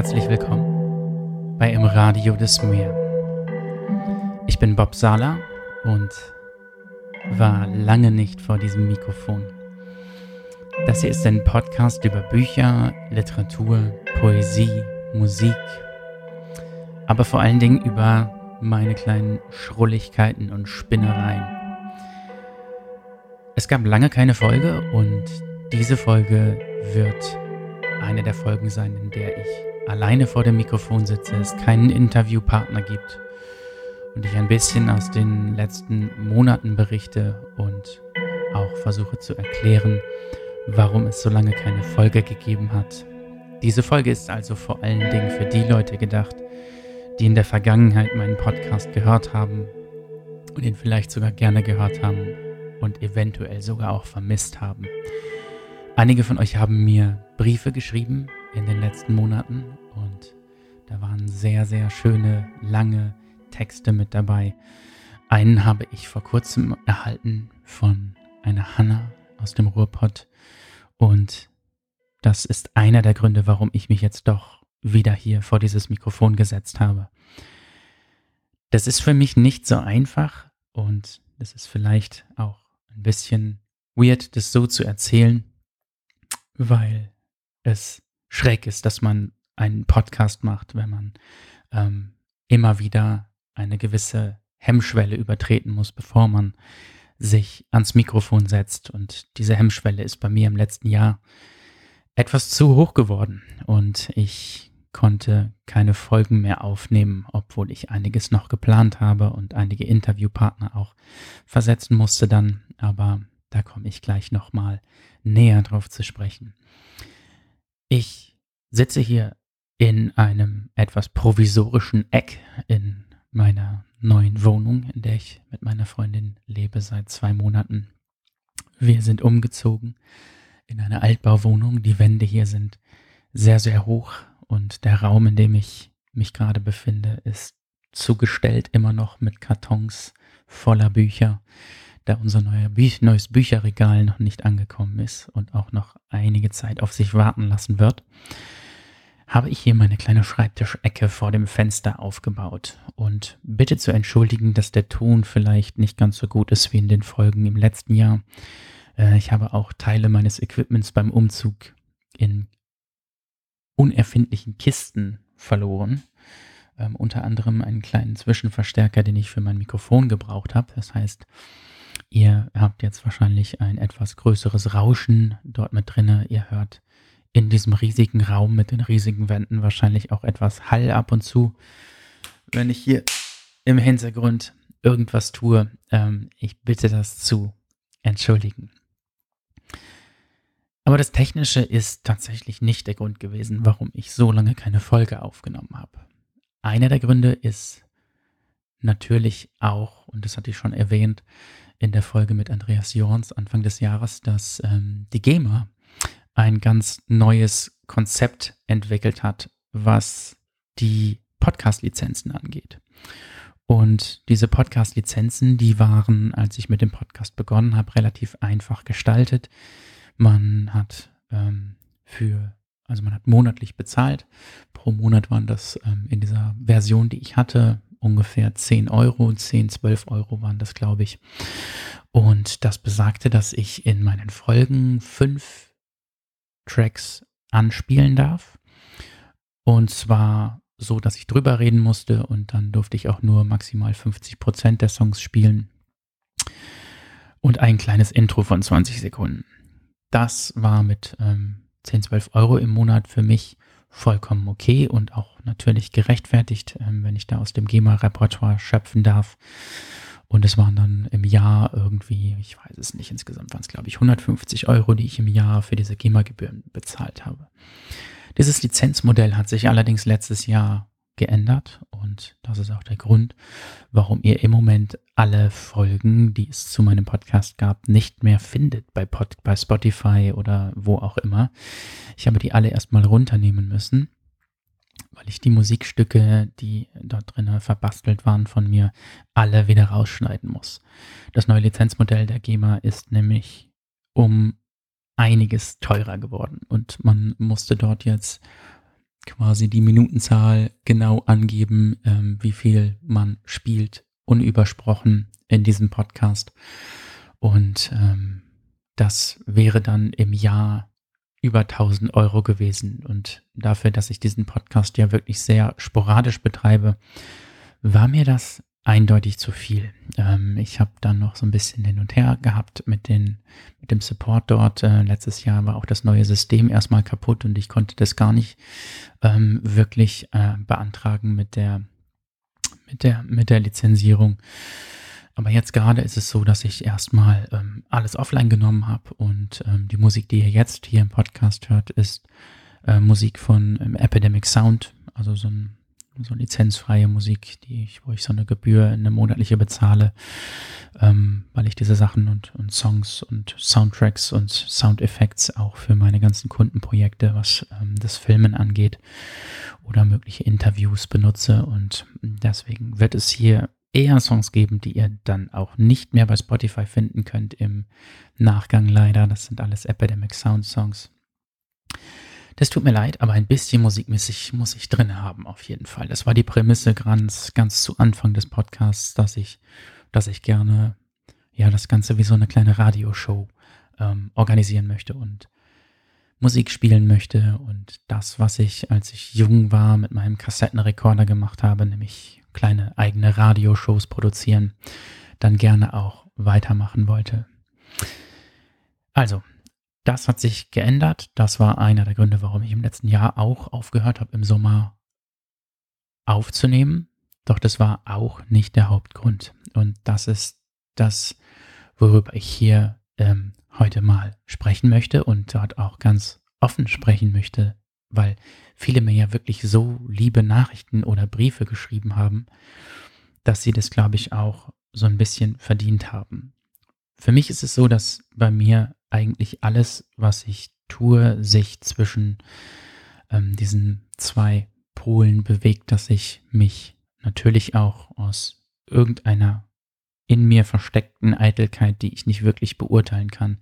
herzlich willkommen bei Im Radio des Meer. Ich bin Bob Sala und war lange nicht vor diesem Mikrofon. Das hier ist ein Podcast über Bücher, Literatur, Poesie, Musik, aber vor allen Dingen über meine kleinen Schrulligkeiten und Spinnereien. Es gab lange keine Folge und diese Folge wird eine der Folgen sein, in der ich alleine vor dem Mikrofon sitze, es keinen Interviewpartner gibt und ich ein bisschen aus den letzten Monaten berichte und auch versuche zu erklären, warum es so lange keine Folge gegeben hat. Diese Folge ist also vor allen Dingen für die Leute gedacht, die in der Vergangenheit meinen Podcast gehört haben und ihn vielleicht sogar gerne gehört haben und eventuell sogar auch vermisst haben. Einige von euch haben mir Briefe geschrieben in den letzten Monaten und da waren sehr, sehr schöne, lange Texte mit dabei. Einen habe ich vor kurzem erhalten von einer Hanna aus dem Ruhrpott und das ist einer der Gründe, warum ich mich jetzt doch wieder hier vor dieses Mikrofon gesetzt habe. Das ist für mich nicht so einfach und das ist vielleicht auch ein bisschen weird, das so zu erzählen, weil es schräg ist, dass man einen Podcast macht, wenn man ähm, immer wieder eine gewisse Hemmschwelle übertreten muss, bevor man sich ans Mikrofon setzt. Und diese Hemmschwelle ist bei mir im letzten Jahr etwas zu hoch geworden und ich konnte keine Folgen mehr aufnehmen, obwohl ich einiges noch geplant habe und einige Interviewpartner auch versetzen musste dann. Aber da komme ich gleich nochmal näher drauf zu sprechen. Ich sitze hier in einem etwas provisorischen Eck in meiner neuen Wohnung, in der ich mit meiner Freundin lebe seit zwei Monaten. Wir sind umgezogen in eine Altbauwohnung. Die Wände hier sind sehr, sehr hoch und der Raum, in dem ich mich gerade befinde, ist zugestellt immer noch mit Kartons voller Bücher da unser Bü neues Bücherregal noch nicht angekommen ist und auch noch einige Zeit auf sich warten lassen wird, habe ich hier meine kleine Schreibtischecke vor dem Fenster aufgebaut. Und bitte zu entschuldigen, dass der Ton vielleicht nicht ganz so gut ist wie in den Folgen im letzten Jahr. Äh, ich habe auch Teile meines Equipments beim Umzug in unerfindlichen Kisten verloren. Ähm, unter anderem einen kleinen Zwischenverstärker, den ich für mein Mikrofon gebraucht habe. Das heißt, Ihr habt jetzt wahrscheinlich ein etwas größeres Rauschen dort mit drinne. Ihr hört in diesem riesigen Raum mit den riesigen Wänden wahrscheinlich auch etwas Hall ab und zu. Wenn ich hier im Hintergrund irgendwas tue, ähm, ich bitte das zu entschuldigen. Aber das Technische ist tatsächlich nicht der Grund gewesen, warum ich so lange keine Folge aufgenommen habe. Einer der Gründe ist natürlich auch, und das hatte ich schon erwähnt, in der Folge mit Andreas Jorns Anfang des Jahres, dass ähm, die GEMA ein ganz neues Konzept entwickelt hat, was die Podcast-Lizenzen angeht. Und diese Podcast-Lizenzen, die waren, als ich mit dem Podcast begonnen habe, relativ einfach gestaltet. Man hat ähm, für, also man hat monatlich bezahlt. Pro Monat waren das ähm, in dieser Version, die ich hatte, ungefähr 10 Euro, 10, 12 Euro waren das, glaube ich. Und das besagte, dass ich in meinen Folgen fünf Tracks anspielen darf. Und zwar so, dass ich drüber reden musste und dann durfte ich auch nur maximal 50 Prozent der Songs spielen. Und ein kleines Intro von 20 Sekunden. Das war mit ähm, 10, 12 Euro im Monat für mich vollkommen okay und auch natürlich gerechtfertigt, ähm, wenn ich da aus dem GEMA-Repertoire schöpfen darf. Und es waren dann im Jahr irgendwie, ich weiß es nicht, insgesamt waren es, glaube ich, 150 Euro, die ich im Jahr für diese GEMA-Gebühren bezahlt habe. Dieses Lizenzmodell hat sich allerdings letztes Jahr geändert und das ist auch der Grund, warum ihr im Moment alle Folgen, die es zu meinem Podcast gab, nicht mehr findet bei, Pod, bei Spotify oder wo auch immer. Ich habe die alle erstmal runternehmen müssen, weil ich die Musikstücke, die dort drin verbastelt waren von mir, alle wieder rausschneiden muss. Das neue Lizenzmodell der GEMA ist nämlich um einiges teurer geworden und man musste dort jetzt quasi die Minutenzahl genau angeben, ähm, wie viel man spielt, unübersprochen in diesem Podcast. Und ähm, das wäre dann im Jahr über 1000 Euro gewesen. Und dafür, dass ich diesen Podcast ja wirklich sehr sporadisch betreibe, war mir das eindeutig zu viel. Ähm, ich habe dann noch so ein bisschen hin und her gehabt mit, den, mit dem Support dort. Äh, letztes Jahr war auch das neue System erstmal kaputt und ich konnte das gar nicht ähm, wirklich äh, beantragen mit der, mit, der, mit der Lizenzierung. Aber jetzt gerade ist es so, dass ich erstmal ähm, alles offline genommen habe und ähm, die Musik, die ihr jetzt hier im Podcast hört, ist äh, Musik von ähm, Epidemic Sound, also so ein so lizenzfreie Musik, die ich, wo ich so eine Gebühr, eine monatliche bezahle, ähm, weil ich diese Sachen und, und Songs und Soundtracks und Soundeffekts auch für meine ganzen Kundenprojekte, was ähm, das Filmen angeht oder mögliche Interviews benutze und deswegen wird es hier eher Songs geben, die ihr dann auch nicht mehr bei Spotify finden könnt im Nachgang leider. Das sind alles Epidemic Sound Songs. Das tut mir leid, aber ein bisschen musikmäßig muss ich drin haben, auf jeden Fall. Das war die Prämisse ganz, ganz zu Anfang des Podcasts, dass ich, dass ich gerne, ja, das Ganze wie so eine kleine Radioshow ähm, organisieren möchte und Musik spielen möchte und das, was ich, als ich jung war, mit meinem Kassettenrekorder gemacht habe, nämlich kleine eigene Radioshows produzieren, dann gerne auch weitermachen wollte. Also, das hat sich geändert. Das war einer der Gründe, warum ich im letzten Jahr auch aufgehört habe, im Sommer aufzunehmen. Doch das war auch nicht der Hauptgrund. Und das ist das, worüber ich hier ähm, heute mal sprechen möchte und dort auch ganz offen sprechen möchte, weil viele mir ja wirklich so liebe Nachrichten oder Briefe geschrieben haben, dass sie das, glaube ich, auch so ein bisschen verdient haben. Für mich ist es so, dass bei mir eigentlich alles, was ich tue, sich zwischen ähm, diesen zwei Polen bewegt, dass ich mich natürlich auch aus irgendeiner in mir versteckten Eitelkeit, die ich nicht wirklich beurteilen kann,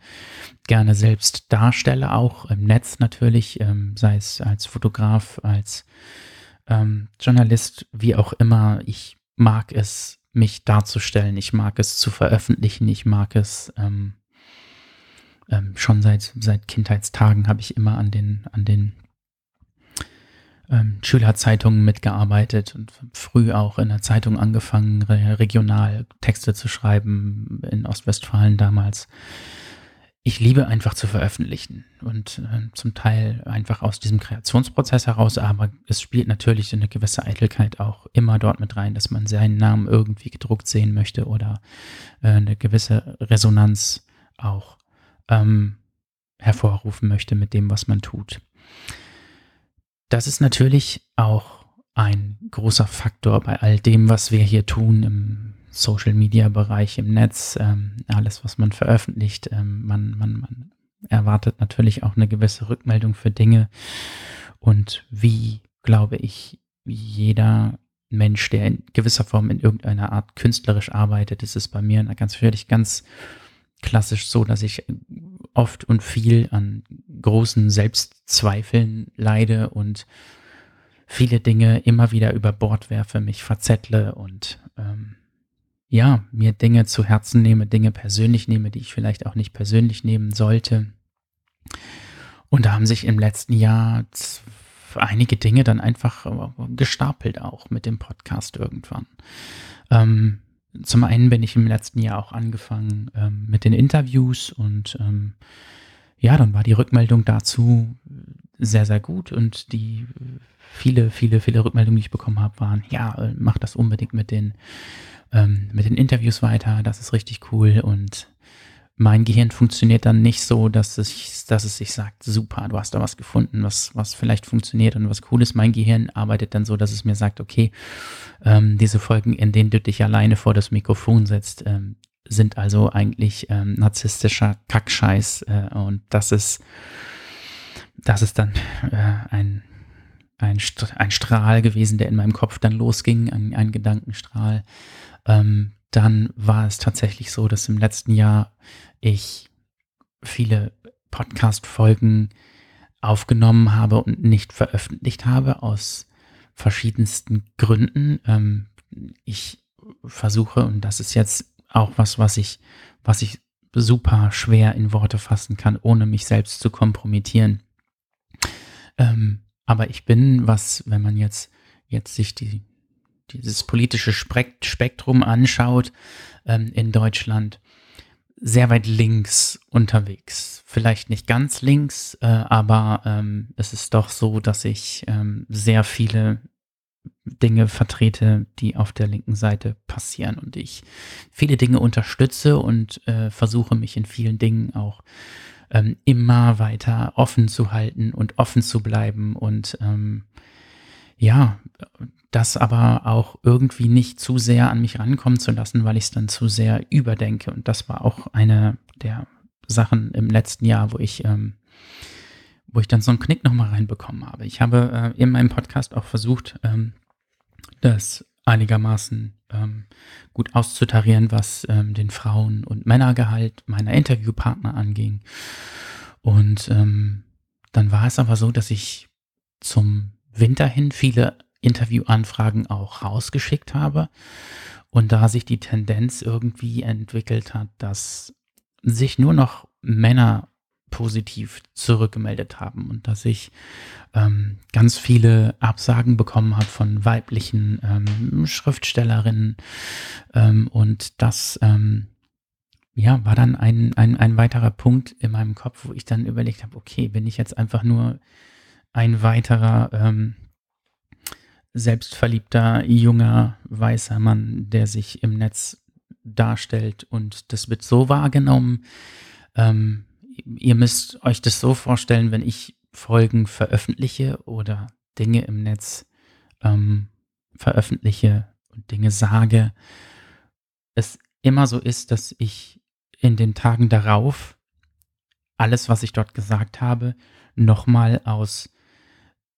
gerne selbst darstelle, auch im Netz natürlich, ähm, sei es als Fotograf, als ähm, Journalist, wie auch immer. Ich mag es, mich darzustellen, ich mag es zu veröffentlichen, ich mag es ähm, ähm, schon seit, seit Kindheitstagen habe ich immer an den, an den ähm, Schülerzeitungen mitgearbeitet und früh auch in der Zeitung angefangen, re regional Texte zu schreiben, in Ostwestfalen damals. Ich liebe einfach zu veröffentlichen und äh, zum Teil einfach aus diesem Kreationsprozess heraus, aber es spielt natürlich eine gewisse Eitelkeit auch immer dort mit rein, dass man seinen Namen irgendwie gedruckt sehen möchte oder äh, eine gewisse Resonanz auch ähm, hervorrufen möchte mit dem, was man tut. Das ist natürlich auch ein großer Faktor bei all dem, was wir hier tun im Social-Media-Bereich, im Netz, ähm, alles, was man veröffentlicht. Ähm, man, man, man erwartet natürlich auch eine gewisse Rückmeldung für Dinge. Und wie, glaube ich, jeder Mensch, der in gewisser Form in irgendeiner Art künstlerisch arbeitet, ist es bei mir ganz völlig ganz klassisch so, dass ich oft und viel an großen Selbstzweifeln leide und viele Dinge immer wieder über Bord werfe, mich verzettle und ähm, ja, mir Dinge zu Herzen nehme, Dinge persönlich nehme, die ich vielleicht auch nicht persönlich nehmen sollte. Und da haben sich im letzten Jahr einige Dinge dann einfach äh, gestapelt auch mit dem Podcast irgendwann. Ähm, zum einen bin ich im letzten Jahr auch angefangen ähm, mit den Interviews und ähm, ja, dann war die Rückmeldung dazu sehr, sehr gut und die viele, viele, viele Rückmeldungen, die ich bekommen habe, waren, ja, mach das unbedingt mit den, ähm, mit den Interviews weiter, das ist richtig cool und mein Gehirn funktioniert dann nicht so, dass es, dass es sich sagt, super, du hast da was gefunden, was, was vielleicht funktioniert und was cool ist. Mein Gehirn arbeitet dann so, dass es mir sagt, okay, ähm, diese Folgen, in denen du dich alleine vor das Mikrofon setzt, ähm, sind also eigentlich ähm, narzisstischer Kackscheiß äh, und das ist, das ist dann äh, ein, ein, ein Strahl gewesen, der in meinem Kopf dann losging, ein, ein Gedankenstrahl. Ähm, dann war es tatsächlich so, dass im letzten Jahr ich viele Podcast-Folgen aufgenommen habe und nicht veröffentlicht habe aus verschiedensten Gründen. Ähm, ich versuche, und das ist jetzt auch was, was ich, was ich super schwer in Worte fassen kann, ohne mich selbst zu kompromittieren. Ähm, aber ich bin, was, wenn man jetzt, jetzt sich die, dieses politische Spektrum anschaut ähm, in Deutschland, sehr weit links unterwegs. Vielleicht nicht ganz links, äh, aber ähm, es ist doch so, dass ich ähm, sehr viele Dinge vertrete, die auf der linken Seite passieren und ich viele Dinge unterstütze und äh, versuche mich in vielen Dingen auch ähm, immer weiter offen zu halten und offen zu bleiben und ähm, ja, das aber auch irgendwie nicht zu sehr an mich rankommen zu lassen, weil ich es dann zu sehr überdenke. Und das war auch eine der Sachen im letzten Jahr, wo ich, ähm, wo ich dann so einen Knick nochmal reinbekommen habe. Ich habe äh, in meinem Podcast auch versucht, ähm, das einigermaßen ähm, gut auszutarieren, was ähm, den Frauen- und Männergehalt meiner Interviewpartner anging. Und ähm, dann war es aber so, dass ich zum Winter hin viele Interviewanfragen auch rausgeschickt habe. Und da sich die Tendenz irgendwie entwickelt hat, dass sich nur noch Männer positiv zurückgemeldet haben und dass ich ähm, ganz viele Absagen bekommen habe von weiblichen ähm, Schriftstellerinnen ähm, und das ähm, ja war dann ein, ein, ein weiterer Punkt in meinem Kopf, wo ich dann überlegt habe, okay, bin ich jetzt einfach nur ein weiterer ähm, selbstverliebter, junger, weißer Mann, der sich im Netz darstellt und das wird so wahrgenommen. Ähm, ihr müsst euch das so vorstellen, wenn ich Folgen veröffentliche oder Dinge im Netz ähm, veröffentliche und Dinge sage, es immer so ist, dass ich in den Tagen darauf alles, was ich dort gesagt habe, nochmal aus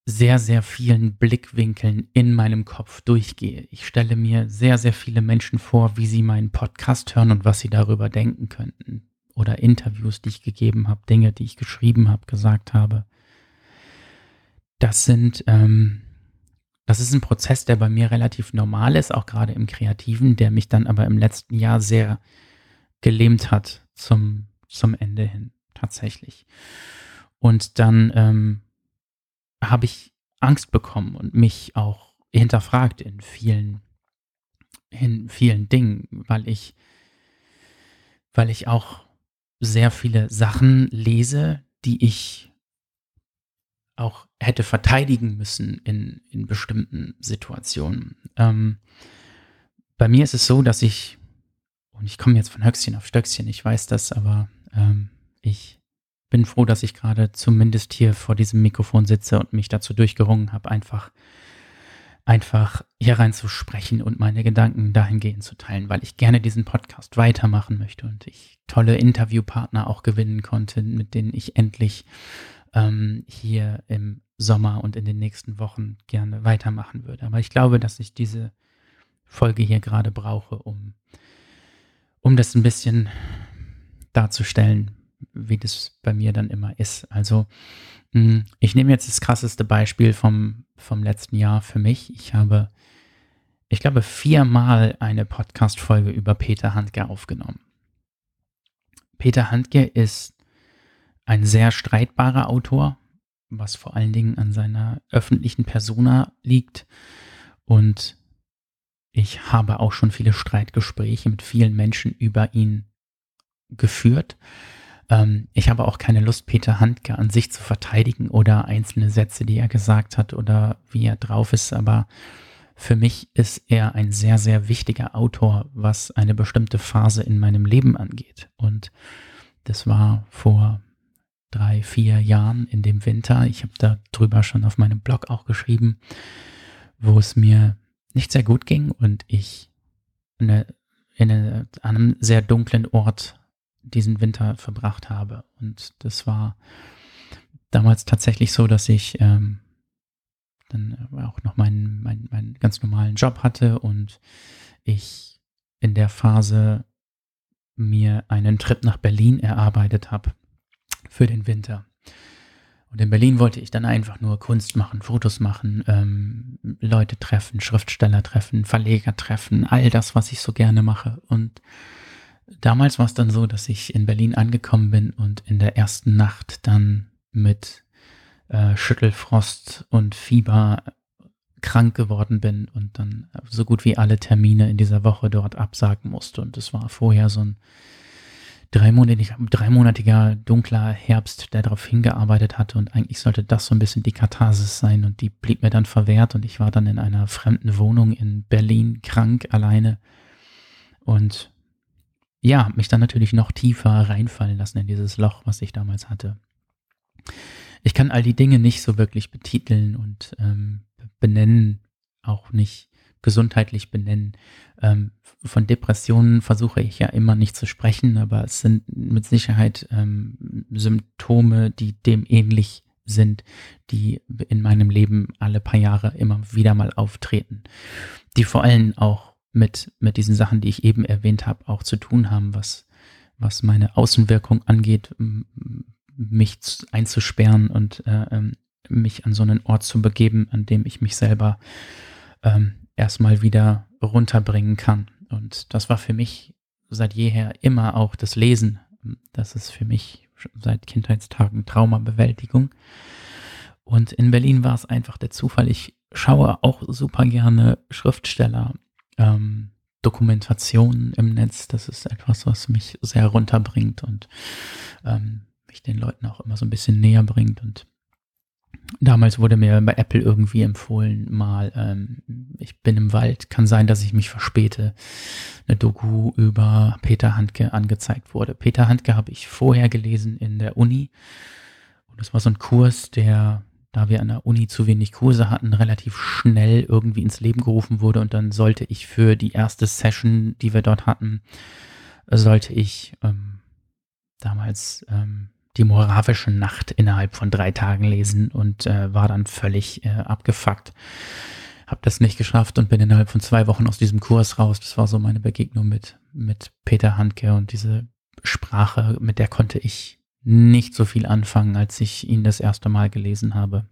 sehr, sehr vielen Blickwinkeln in meinem Kopf durchgehe. Ich stelle mir sehr, sehr viele Menschen vor, wie sie meinen Podcast hören und was sie darüber denken könnten. Oder Interviews, die ich gegeben habe, Dinge, die ich geschrieben habe, gesagt habe. Das sind, ähm, das ist ein Prozess, der bei mir relativ normal ist, auch gerade im Kreativen, der mich dann aber im letzten Jahr sehr gelähmt hat zum, zum Ende hin, tatsächlich. Und dann ähm, habe ich Angst bekommen und mich auch hinterfragt in vielen, in vielen Dingen, weil ich, weil ich auch sehr viele Sachen lese, die ich auch hätte verteidigen müssen in, in bestimmten Situationen. Ähm, bei mir ist es so, dass ich, und ich komme jetzt von Höchstchen auf Stöckchen, ich weiß das, aber ähm, ich bin froh, dass ich gerade zumindest hier vor diesem Mikrofon sitze und mich dazu durchgerungen habe, einfach, einfach hier reinzusprechen und meine Gedanken dahingehend zu teilen, weil ich gerne diesen Podcast weitermachen möchte und ich tolle Interviewpartner auch gewinnen konnte, mit denen ich endlich ähm, hier im Sommer und in den nächsten Wochen gerne weitermachen würde. Aber ich glaube, dass ich diese Folge hier gerade brauche, um, um das ein bisschen darzustellen, wie das bei mir dann immer ist. Also hm, ich nehme jetzt das krasseste Beispiel vom, vom letzten Jahr für mich. Ich habe, ich glaube, viermal eine Podcast-Folge über Peter Handke aufgenommen. Peter Handke ist ein sehr streitbarer Autor, was vor allen Dingen an seiner öffentlichen Persona liegt. Und ich habe auch schon viele Streitgespräche mit vielen Menschen über ihn geführt. Ähm, ich habe auch keine Lust, Peter Handke an sich zu verteidigen oder einzelne Sätze, die er gesagt hat oder wie er drauf ist, aber für mich ist er ein sehr, sehr wichtiger Autor, was eine bestimmte Phase in meinem Leben angeht. Und das war vor drei, vier Jahren in dem Winter. Ich habe darüber schon auf meinem Blog auch geschrieben, wo es mir nicht sehr gut ging und ich eine, in eine, an einem sehr dunklen Ort diesen Winter verbracht habe. Und das war damals tatsächlich so, dass ich ähm, dann auch noch meinen, meinen, meinen ganz normalen Job hatte und ich in der Phase mir einen Trip nach Berlin erarbeitet habe für den Winter. Und in Berlin wollte ich dann einfach nur Kunst machen, Fotos machen, ähm, Leute treffen, Schriftsteller treffen, Verleger treffen, all das, was ich so gerne mache. Und damals war es dann so, dass ich in Berlin angekommen bin und in der ersten Nacht dann mit äh, Schüttelfrost und Fieber krank geworden bin und dann so gut wie alle Termine in dieser Woche dort absagen musste. Und es war vorher so ein dreimonatiger, dreimonatiger dunkler Herbst, der darauf hingearbeitet hatte. Und eigentlich sollte das so ein bisschen die Katharsis sein. Und die blieb mir dann verwehrt. Und ich war dann in einer fremden Wohnung in Berlin krank alleine. Und ja, mich dann natürlich noch tiefer reinfallen lassen in dieses Loch, was ich damals hatte. Ich kann all die Dinge nicht so wirklich betiteln und ähm, benennen, auch nicht gesundheitlich benennen. Ähm, von Depressionen versuche ich ja immer nicht zu sprechen, aber es sind mit Sicherheit ähm, Symptome, die dem ähnlich sind, die in meinem Leben alle paar Jahre immer wieder mal auftreten, die vor allem auch mit, mit diesen Sachen, die ich eben erwähnt habe, auch zu tun haben, was, was meine Außenwirkung angeht, mich einzusperren und äh, ähm, mich an so einen Ort zu begeben, an dem ich mich selber ähm, erstmal wieder runterbringen kann. Und das war für mich seit jeher immer auch das Lesen. Das ist für mich seit Kindheitstagen Traumabewältigung. Und in Berlin war es einfach der Zufall. Ich schaue auch super gerne Schriftsteller, ähm, Dokumentationen im Netz. Das ist etwas, was mich sehr runterbringt und ähm, mich den Leuten auch immer so ein bisschen näher bringt. Und Damals wurde mir bei Apple irgendwie empfohlen, mal, ähm, ich bin im Wald, kann sein, dass ich mich verspäte, eine Doku über Peter Handke angezeigt wurde. Peter Handke habe ich vorher gelesen in der Uni. Und das war so ein Kurs, der, da wir an der Uni zu wenig Kurse hatten, relativ schnell irgendwie ins Leben gerufen wurde. Und dann sollte ich für die erste Session, die wir dort hatten, sollte ich ähm, damals ähm, die moravische Nacht innerhalb von drei Tagen lesen und äh, war dann völlig äh, abgefuckt. Hab das nicht geschafft und bin innerhalb von zwei Wochen aus diesem Kurs raus. Das war so meine Begegnung mit, mit Peter Handke und diese Sprache, mit der konnte ich nicht so viel anfangen, als ich ihn das erste Mal gelesen habe.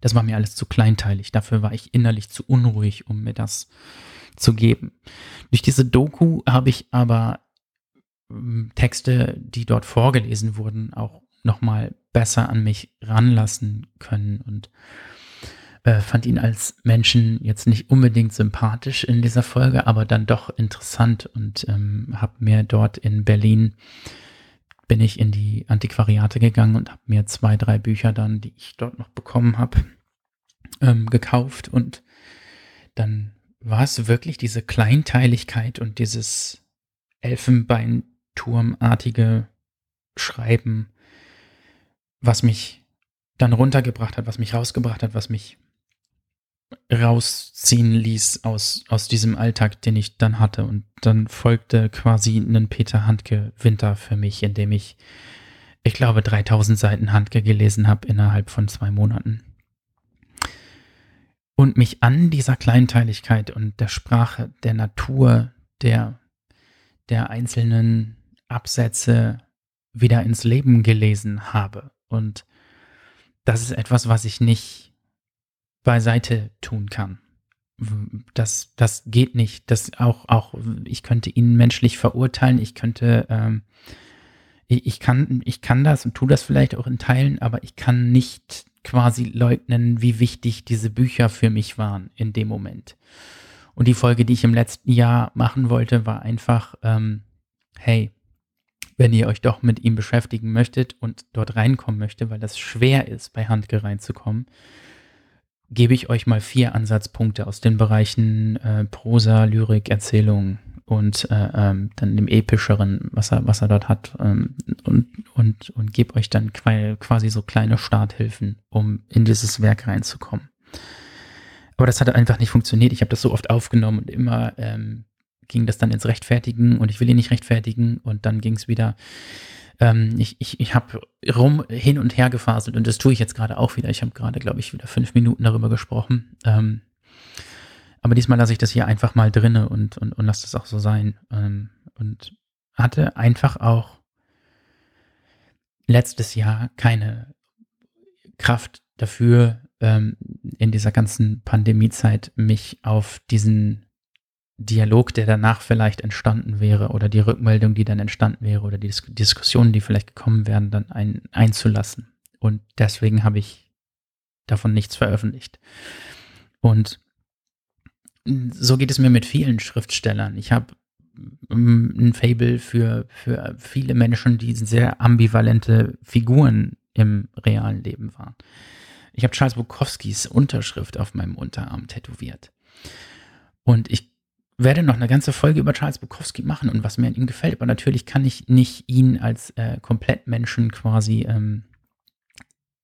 Das war mir alles zu kleinteilig. Dafür war ich innerlich zu unruhig, um mir das zu geben. Durch diese Doku habe ich aber Texte, die dort vorgelesen wurden, auch nochmal besser an mich ranlassen können und äh, fand ihn als Menschen jetzt nicht unbedingt sympathisch in dieser Folge, aber dann doch interessant und ähm, habe mir dort in Berlin bin ich in die Antiquariate gegangen und habe mir zwei, drei Bücher dann, die ich dort noch bekommen habe, ähm, gekauft. Und dann war es wirklich diese Kleinteiligkeit und dieses Elfenbein turmartige Schreiben, was mich dann runtergebracht hat, was mich rausgebracht hat, was mich rausziehen ließ aus, aus diesem Alltag, den ich dann hatte. Und dann folgte quasi ein Peter Handke Winter für mich, in dem ich, ich glaube, 3000 Seiten Handke gelesen habe innerhalb von zwei Monaten. Und mich an dieser Kleinteiligkeit und der Sprache, der Natur, der, der einzelnen Absätze wieder ins Leben gelesen habe. Und das ist etwas, was ich nicht beiseite tun kann. Das, das geht nicht. Das auch, auch, ich könnte ihn menschlich verurteilen. Ich könnte, ähm, ich, ich, kann, ich kann das und tue das vielleicht auch in Teilen, aber ich kann nicht quasi leugnen, wie wichtig diese Bücher für mich waren in dem Moment. Und die Folge, die ich im letzten Jahr machen wollte, war einfach, ähm, hey, wenn ihr euch doch mit ihm beschäftigen möchtet und dort reinkommen möchtet, weil das schwer ist, bei Handke reinzukommen, gebe ich euch mal vier Ansatzpunkte aus den Bereichen äh, Prosa, Lyrik, Erzählung und äh, ähm, dann dem epischeren, was er, was er dort hat ähm, und, und, und gebe euch dann quasi so kleine Starthilfen, um in dieses Werk reinzukommen. Aber das hat einfach nicht funktioniert. Ich habe das so oft aufgenommen und immer ähm, ging das dann ins Rechtfertigen und ich will ihn nicht rechtfertigen und dann ging es wieder. Ähm, ich ich, ich habe rum hin und her gefaselt und das tue ich jetzt gerade auch wieder. Ich habe gerade, glaube ich, wieder fünf Minuten darüber gesprochen. Ähm, aber diesmal lasse ich das hier einfach mal drinne und, und, und lasse das auch so sein. Ähm, und hatte einfach auch letztes Jahr keine Kraft dafür, ähm, in dieser ganzen Pandemiezeit mich auf diesen Dialog, der danach vielleicht entstanden wäre oder die Rückmeldung, die dann entstanden wäre oder die Dis Diskussionen, die vielleicht gekommen wären, dann ein, einzulassen. Und deswegen habe ich davon nichts veröffentlicht. Und so geht es mir mit vielen Schriftstellern. Ich habe mm, ein Fable für, für viele Menschen, die sehr ambivalente Figuren im realen Leben waren. Ich habe Charles Bukowskis Unterschrift auf meinem Unterarm tätowiert. Und ich werde noch eine ganze Folge über Charles Bukowski machen und was mir an ihm gefällt. Aber natürlich kann ich nicht ihn als äh, Komplettmenschen quasi ähm,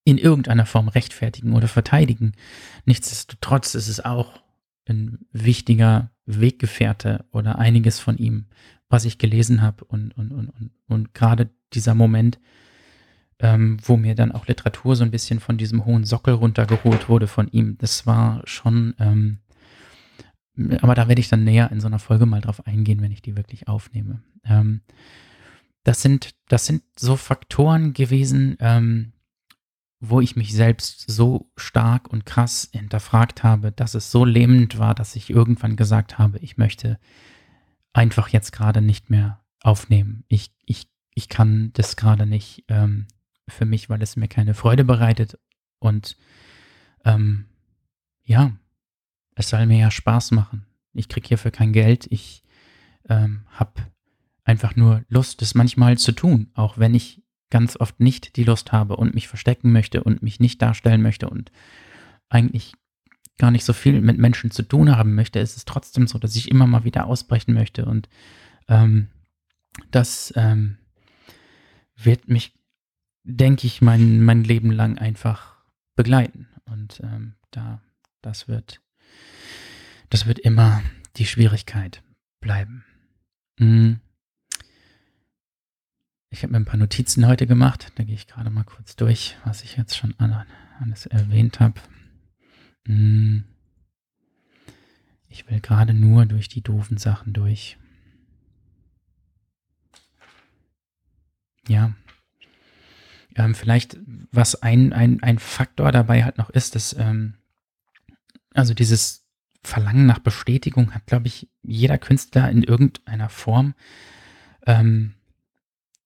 in irgendeiner Form rechtfertigen oder verteidigen. Nichtsdestotrotz ist es auch ein wichtiger Weggefährte oder einiges von ihm, was ich gelesen habe und, und, und, und, und gerade dieser Moment, ähm, wo mir dann auch Literatur so ein bisschen von diesem hohen Sockel runtergeholt wurde von ihm, das war schon, ähm, aber da werde ich dann näher in so einer Folge mal drauf eingehen, wenn ich die wirklich aufnehme. Ähm, das sind, das sind so Faktoren gewesen, ähm, wo ich mich selbst so stark und krass hinterfragt habe, dass es so lähmend war, dass ich irgendwann gesagt habe, ich möchte einfach jetzt gerade nicht mehr aufnehmen. Ich, ich, ich kann das gerade nicht ähm, für mich, weil es mir keine Freude bereitet. Und ähm, ja, es soll mir ja Spaß machen. Ich kriege hierfür kein Geld. Ich ähm, habe einfach nur Lust, es manchmal zu tun, auch wenn ich ganz oft nicht die Lust habe und mich verstecken möchte und mich nicht darstellen möchte und eigentlich gar nicht so viel mit Menschen zu tun haben möchte, ist es trotzdem so, dass ich immer mal wieder ausbrechen möchte und ähm, das ähm, wird mich, denke ich, mein, mein Leben lang einfach begleiten und ähm, da, das wird, das wird immer die Schwierigkeit bleiben. Mhm. Ich habe mir ein paar Notizen heute gemacht. Da gehe ich gerade mal kurz durch, was ich jetzt schon alles erwähnt habe. Hm. Ich will gerade nur durch die doofen Sachen durch. Ja. Ähm, vielleicht, was ein, ein, ein Faktor dabei halt noch ist, dass, ähm, also dieses Verlangen nach Bestätigung hat, glaube ich, jeder Künstler in irgendeiner Form. Ähm,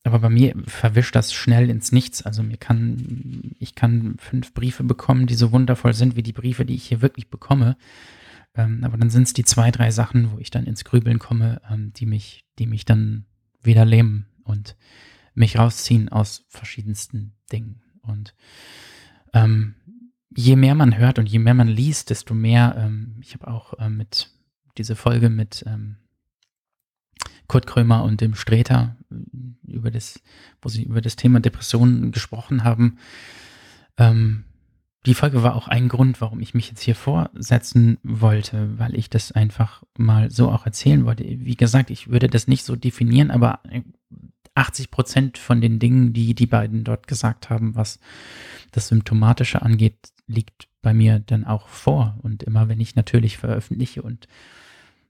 aber bei mir verwischt das schnell ins Nichts. Also mir kann, ich kann fünf Briefe bekommen, die so wundervoll sind wie die Briefe, die ich hier wirklich bekomme. Ähm, aber dann sind es die zwei, drei Sachen, wo ich dann ins Grübeln komme, ähm, die mich, die mich dann wieder lähmen und mich rausziehen aus verschiedensten Dingen. Und ähm, je mehr man hört und je mehr man liest, desto mehr, ähm, ich habe auch ähm, mit diese Folge mit ähm, Kurt Krömer und dem Streter über das, wo sie über das Thema Depressionen gesprochen haben. Ähm, die Folge war auch ein Grund, warum ich mich jetzt hier vorsetzen wollte, weil ich das einfach mal so auch erzählen wollte. Wie gesagt, ich würde das nicht so definieren, aber 80 Prozent von den Dingen, die die beiden dort gesagt haben, was das Symptomatische angeht, liegt bei mir dann auch vor. Und immer wenn ich natürlich veröffentliche und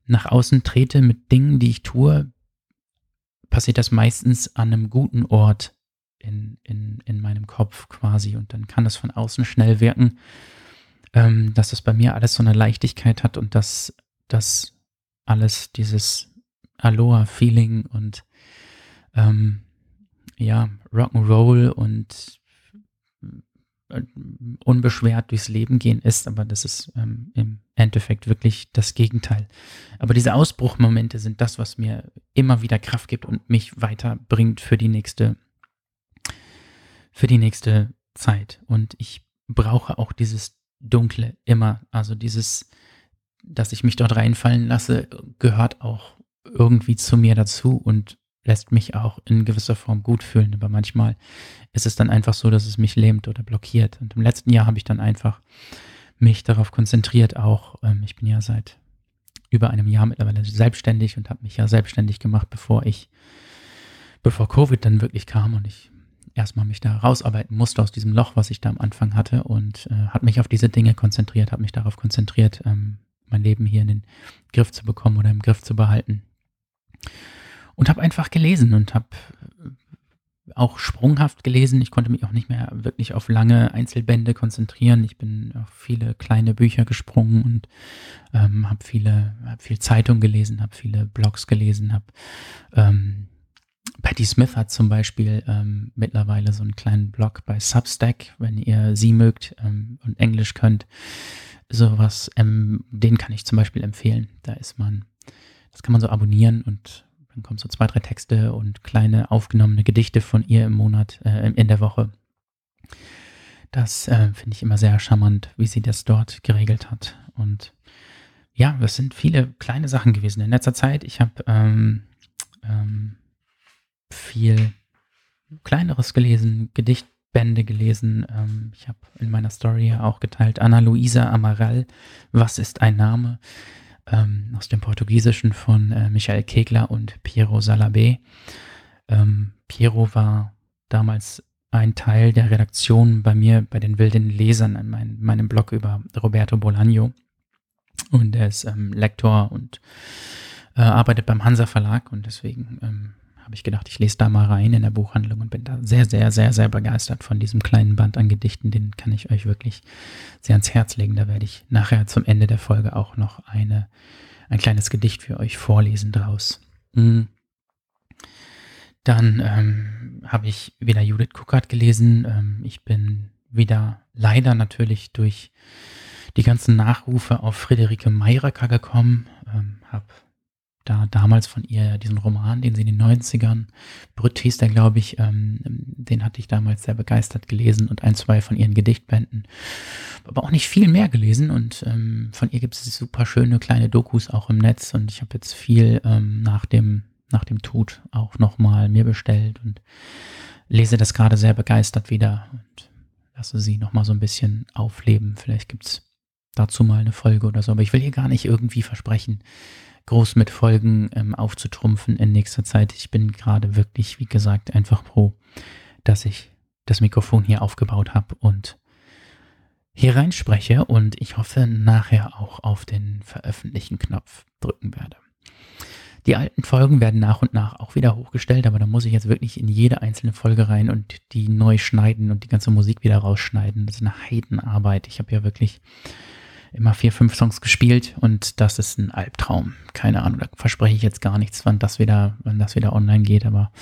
nach außen trete mit Dingen, die ich tue, passiert das meistens an einem guten Ort in, in, in meinem Kopf quasi. Und dann kann es von außen schnell wirken, ähm, dass es bei mir alles so eine Leichtigkeit hat und dass das alles dieses Aloha-Feeling und ähm, ja, Rock'n'Roll und unbeschwert durchs Leben gehen ist, aber das ist ähm, im Endeffekt wirklich das Gegenteil. Aber diese Ausbruchmomente sind das, was mir immer wieder Kraft gibt und mich weiterbringt für die nächste, für die nächste Zeit. Und ich brauche auch dieses Dunkle immer, also dieses, dass ich mich dort reinfallen lasse, gehört auch irgendwie zu mir dazu und lässt mich auch in gewisser Form gut fühlen. Aber manchmal ist es dann einfach so, dass es mich lähmt oder blockiert. Und im letzten Jahr habe ich dann einfach mich darauf konzentriert, auch, ähm, ich bin ja seit über einem Jahr mittlerweile selbstständig und habe mich ja selbstständig gemacht, bevor ich, bevor Covid dann wirklich kam und ich erstmal mich da rausarbeiten musste aus diesem Loch, was ich da am Anfang hatte und äh, habe mich auf diese Dinge konzentriert, habe mich darauf konzentriert, ähm, mein Leben hier in den Griff zu bekommen oder im Griff zu behalten und habe einfach gelesen und habe auch sprunghaft gelesen. Ich konnte mich auch nicht mehr wirklich auf lange Einzelbände konzentrieren. Ich bin auf viele kleine Bücher gesprungen und ähm, habe viele, hab viel Zeitung gelesen, habe viele Blogs gelesen, habe ähm, Patty Smith hat zum Beispiel ähm, mittlerweile so einen kleinen Blog bei Substack, wenn ihr sie mögt ähm, und Englisch könnt. Sowas, ähm, den kann ich zum Beispiel empfehlen. Da ist man, das kann man so abonnieren und dann kommen so zwei, drei Texte und kleine aufgenommene Gedichte von ihr im Monat, äh, in der Woche. Das äh, finde ich immer sehr charmant, wie sie das dort geregelt hat. Und ja, das sind viele kleine Sachen gewesen in letzter Zeit. Ich habe ähm, ähm, viel kleineres gelesen, Gedichtbände gelesen. Ähm, ich habe in meiner Story auch geteilt Ana Luisa Amaral, Was ist ein Name? Ähm, aus dem Portugiesischen von äh, Michael Kegler und Piero Salabé. Ähm, Piero war damals ein Teil der Redaktion bei mir, bei den wilden Lesern in mein, meinem Blog über Roberto Bolaño. Und er ist ähm, Lektor und äh, arbeitet beim Hansa Verlag und deswegen ähm, habe ich gedacht, ich lese da mal rein in der Buchhandlung und bin da sehr, sehr, sehr, sehr begeistert von diesem kleinen Band an Gedichten. Den kann ich euch wirklich sehr ans Herz legen. Da werde ich nachher zum Ende der Folge auch noch eine, ein kleines Gedicht für euch vorlesen draus. Mhm. Dann ähm, habe ich wieder Judith Kuckert gelesen. Ähm, ich bin wieder leider natürlich durch die ganzen Nachrufe auf Friederike Mayracker gekommen, ähm, habe da damals von ihr diesen Roman, den sie in den 90ern, Brütt hieß der, glaube ich, ähm, den hatte ich damals sehr begeistert gelesen und ein, zwei von ihren Gedichtbänden. Aber auch nicht viel mehr gelesen und ähm, von ihr gibt es super schöne kleine Dokus auch im Netz und ich habe jetzt viel ähm, nach dem, nach dem Tod auch nochmal mir bestellt und lese das gerade sehr begeistert wieder und lasse sie nochmal so ein bisschen aufleben. Vielleicht gibt es dazu mal eine Folge oder so, aber ich will hier gar nicht irgendwie versprechen, groß mit Folgen ähm, aufzutrumpfen in nächster Zeit. Ich bin gerade wirklich, wie gesagt, einfach froh, dass ich das Mikrofon hier aufgebaut habe und hier reinspreche und ich hoffe nachher auch auf den veröffentlichen Knopf drücken werde. Die alten Folgen werden nach und nach auch wieder hochgestellt, aber da muss ich jetzt wirklich in jede einzelne Folge rein und die neu schneiden und die ganze Musik wieder rausschneiden. Das ist eine Heidenarbeit. Ich habe ja wirklich immer vier, fünf Songs gespielt und das ist ein Albtraum. Keine Ahnung, da verspreche ich jetzt gar nichts, wann das wieder, wann das wieder online geht, aber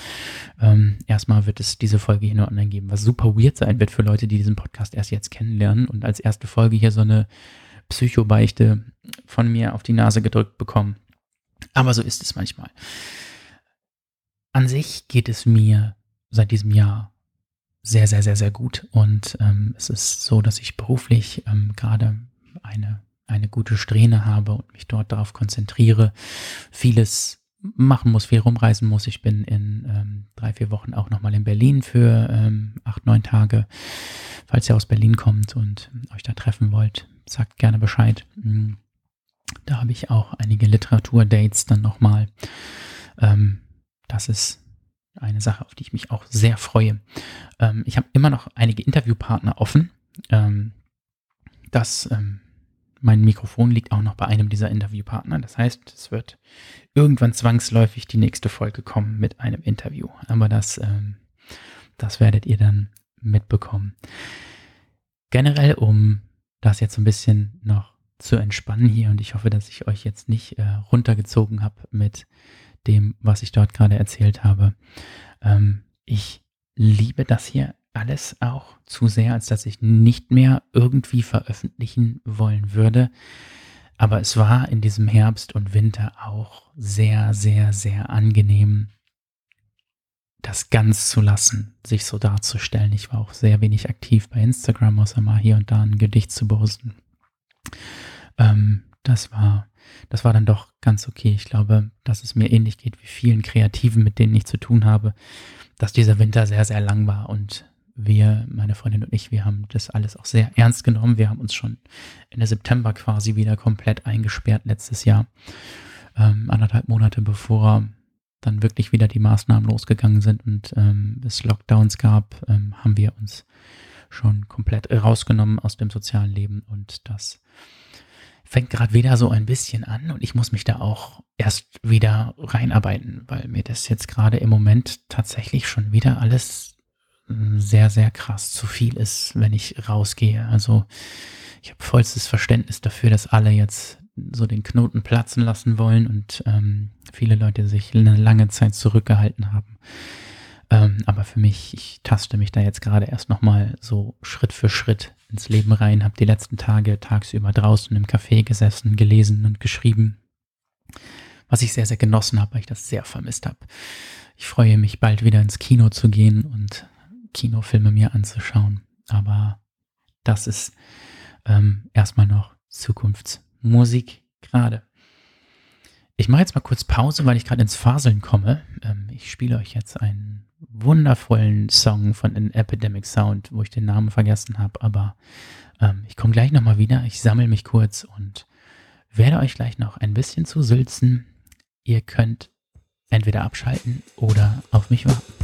ähm, erstmal wird es diese Folge hier nur online geben, was super weird sein wird für Leute, die diesen Podcast erst jetzt kennenlernen und als erste Folge hier so eine Psychobeichte von mir auf die Nase gedrückt bekommen. Aber so ist es manchmal. An sich geht es mir seit diesem Jahr sehr, sehr, sehr, sehr gut. Und ähm, es ist so, dass ich beruflich ähm, gerade eine, eine gute Strähne habe und mich dort darauf konzentriere, vieles machen muss, viel rumreisen muss. Ich bin in ähm, drei, vier Wochen auch nochmal in Berlin für ähm, acht, neun Tage. Falls ihr aus Berlin kommt und euch da treffen wollt, sagt gerne Bescheid. Mm. Da habe ich auch einige Literaturdates dann nochmal. Ähm, das ist eine Sache, auf die ich mich auch sehr freue. Ähm, ich habe immer noch einige Interviewpartner offen. Ähm, das, ähm, mein Mikrofon liegt auch noch bei einem dieser Interviewpartner. Das heißt, es wird irgendwann zwangsläufig die nächste Folge kommen mit einem Interview. Aber das, ähm, das werdet ihr dann mitbekommen. Generell, um das jetzt ein bisschen noch zu entspannen hier und ich hoffe, dass ich euch jetzt nicht äh, runtergezogen habe mit dem, was ich dort gerade erzählt habe. Ähm, ich liebe das hier alles auch zu sehr, als dass ich nicht mehr irgendwie veröffentlichen wollen würde. Aber es war in diesem Herbst und Winter auch sehr, sehr, sehr angenehm, das ganz zu lassen, sich so darzustellen. Ich war auch sehr wenig aktiv bei Instagram, außer mal hier und da ein Gedicht zu posten. Ähm, das war, das war dann doch ganz okay. Ich glaube, dass es mir ähnlich geht wie vielen Kreativen, mit denen ich zu tun habe, dass dieser Winter sehr, sehr lang war und wir, meine Freundin und ich, wir haben das alles auch sehr ernst genommen. Wir haben uns schon Ende September quasi wieder komplett eingesperrt letztes Jahr. Ähm, anderthalb Monate bevor dann wirklich wieder die Maßnahmen losgegangen sind und ähm, es Lockdowns gab, ähm, haben wir uns schon komplett rausgenommen aus dem sozialen Leben und das fängt gerade wieder so ein bisschen an und ich muss mich da auch erst wieder reinarbeiten, weil mir das jetzt gerade im Moment tatsächlich schon wieder alles sehr, sehr krass zu viel ist, wenn ich rausgehe. Also ich habe vollstes Verständnis dafür, dass alle jetzt so den Knoten platzen lassen wollen und ähm, viele Leute sich eine lange Zeit zurückgehalten haben. Ähm, aber für mich, ich taste mich da jetzt gerade erst nochmal so Schritt für Schritt ins Leben rein, habe die letzten Tage tagsüber draußen im Café gesessen, gelesen und geschrieben, was ich sehr, sehr genossen habe, weil ich das sehr vermisst habe. Ich freue mich bald wieder ins Kino zu gehen und Kinofilme mir anzuschauen. Aber das ist ähm, erstmal noch Zukunftsmusik gerade. Ich mache jetzt mal kurz Pause, weil ich gerade ins Faseln komme. Ähm, ich spiele euch jetzt einen wundervollen Song von An Epidemic Sound, wo ich den Namen vergessen habe, aber ähm, ich komme gleich nochmal wieder. Ich sammle mich kurz und werde euch gleich noch ein bisschen zusülzen. Ihr könnt entweder abschalten oder auf mich warten.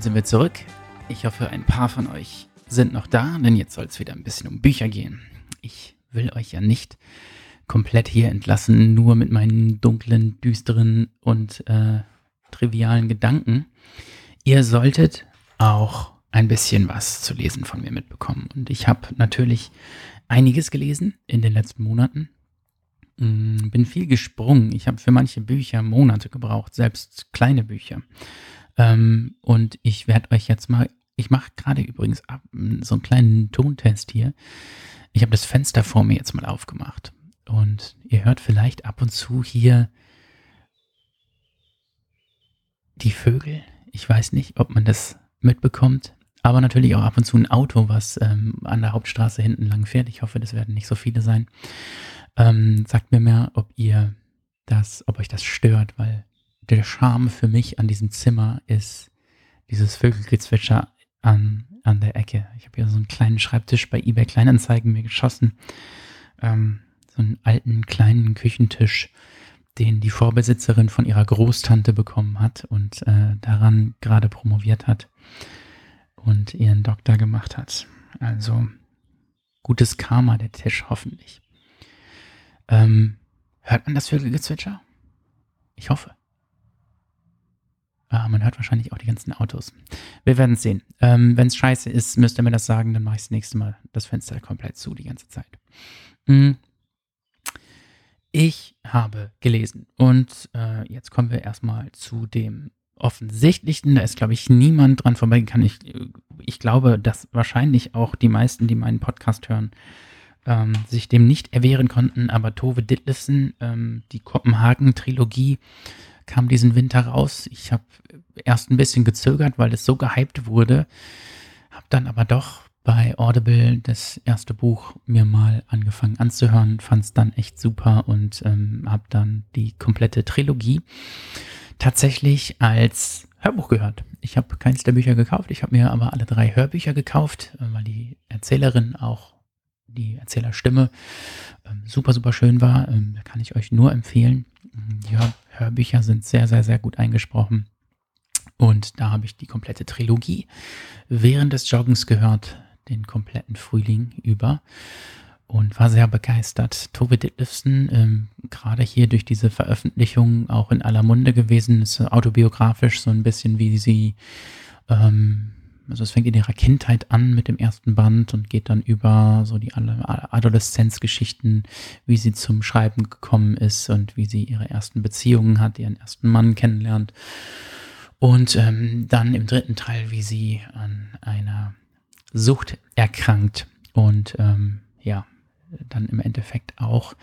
Damit sind wir zurück. Ich hoffe, ein paar von euch sind noch da, denn jetzt soll es wieder ein bisschen um Bücher gehen. Ich will euch ja nicht komplett hier entlassen, nur mit meinen dunklen, düsteren und äh, trivialen Gedanken. Ihr solltet auch ein bisschen was zu lesen von mir mitbekommen. Und ich habe natürlich einiges gelesen in den letzten Monaten. Mm, bin viel gesprungen. Ich habe für manche Bücher Monate gebraucht, selbst kleine Bücher. Ähm, und ich werde euch jetzt mal, ich mache gerade übrigens so einen kleinen Tontest hier. Ich habe das Fenster vor mir jetzt mal aufgemacht. Und ihr hört vielleicht ab und zu hier die Vögel. Ich weiß nicht, ob man das mitbekommt. Aber natürlich auch ab und zu ein Auto, was ähm, an der Hauptstraße hinten lang fährt. Ich hoffe, das werden nicht so viele sein. Ähm, sagt mir mehr, ob ihr das, ob euch das stört, weil der Charme für mich an diesem Zimmer ist dieses Vögelgezwitscher an, an der Ecke. Ich habe hier so einen kleinen Schreibtisch bei eBay Kleinanzeigen mir geschossen. Ähm, so einen alten kleinen Küchentisch, den die Vorbesitzerin von ihrer Großtante bekommen hat und äh, daran gerade promoviert hat und ihren Doktor gemacht hat. Also gutes Karma, der Tisch hoffentlich. Ähm, hört man das Vögelgezwitscher? Ich hoffe. Ah, man hört wahrscheinlich auch die ganzen Autos. Wir werden es sehen. Ähm, Wenn es scheiße ist, müsst ihr mir das sagen, dann mache ich das nächste Mal das Fenster komplett zu die ganze Zeit. Mhm. Ich habe gelesen und äh, jetzt kommen wir erstmal zu dem offensichtlichen. Da ist, glaube ich, niemand dran vorbeigegangen. Ich, ich glaube, dass wahrscheinlich auch die meisten, die meinen Podcast hören, ähm, sich dem nicht erwehren konnten. Aber Tove Ditlevsen, ähm, die Kopenhagen-Trilogie, kam diesen Winter raus. Ich habe erst ein bisschen gezögert, weil es so gehypt wurde. Habe dann aber doch bei Audible das erste Buch mir mal angefangen anzuhören, fand es dann echt super und ähm, habe dann die komplette Trilogie tatsächlich als Hörbuch gehört. Ich habe keins der Bücher gekauft, ich habe mir aber alle drei Hörbücher gekauft, äh, weil die Erzählerin auch die Erzählerstimme ähm, super, super schön war. Ähm, kann ich euch nur empfehlen. Hör Hörbücher sind sehr, sehr, sehr gut eingesprochen. Und da habe ich die komplette Trilogie während des Joggens gehört, den kompletten Frühling über und war sehr begeistert. Tove Ditlevsen, ähm, gerade hier durch diese Veröffentlichung auch in aller Munde gewesen, ist autobiografisch so ein bisschen wie sie, ähm, also es fängt in ihrer Kindheit an mit dem ersten Band und geht dann über so die Adoleszenzgeschichten, wie sie zum Schreiben gekommen ist und wie sie ihre ersten Beziehungen hat, ihren ersten Mann kennenlernt. Und ähm, dann im dritten Teil, wie sie an einer Sucht erkrankt und ähm, ja, dann im Endeffekt auch,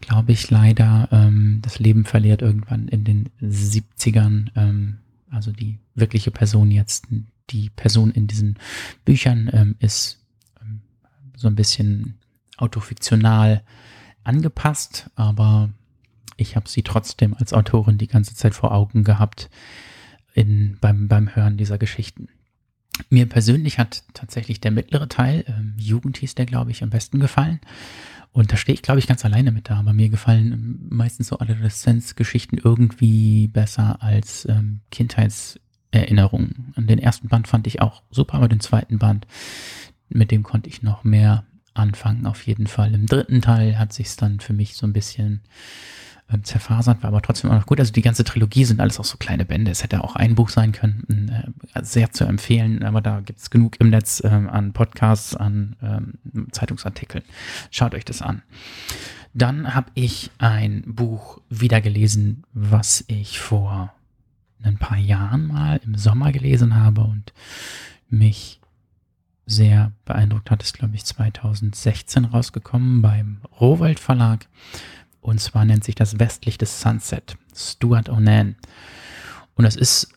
glaube ich, leider ähm, das Leben verliert irgendwann in den 70ern. Ähm, also die wirkliche Person jetzt, die Person in diesen Büchern ähm, ist ähm, so ein bisschen autofiktional angepasst, aber ich habe sie trotzdem als Autorin die ganze Zeit vor Augen gehabt in, beim, beim Hören dieser Geschichten. Mir persönlich hat tatsächlich der mittlere Teil, ähm, Jugend hieß der, glaube ich, am besten gefallen. Und da stehe ich, glaube ich, ganz alleine mit da. Aber mir gefallen ähm, meistens so Adoleszenzgeschichten irgendwie besser als ähm, Kindheitserinnerungen. Und den ersten Band fand ich auch super, aber den zweiten Band, mit dem konnte ich noch mehr anfangen, auf jeden Fall. Im dritten Teil hat sich dann für mich so ein bisschen ähm, zerfasert, war aber trotzdem auch noch gut. Also die ganze Trilogie sind alles auch so kleine Bände. Es hätte auch ein Buch sein können, äh, sehr zu empfehlen, aber da gibt es genug im Netz äh, an Podcasts, an ähm, Zeitungsartikeln. Schaut euch das an. Dann habe ich ein Buch wieder gelesen, was ich vor ein paar Jahren mal im Sommer gelesen habe und mich sehr beeindruckt hat, ist glaube ich 2016 rausgekommen beim Rowold Verlag und zwar nennt sich das Westlich des Sunset, Stuart Onan. Und es ist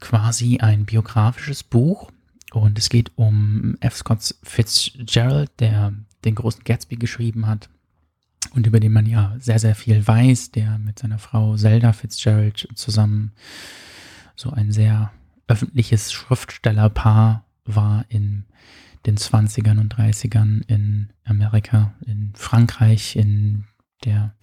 quasi ein biografisches Buch. Und es geht um F. Scott Fitzgerald, der den großen Gatsby geschrieben hat und über den man ja sehr, sehr viel weiß, der mit seiner Frau Zelda Fitzgerald zusammen so ein sehr öffentliches Schriftstellerpaar war in den 20ern und 30ern in Amerika, in Frankreich, in der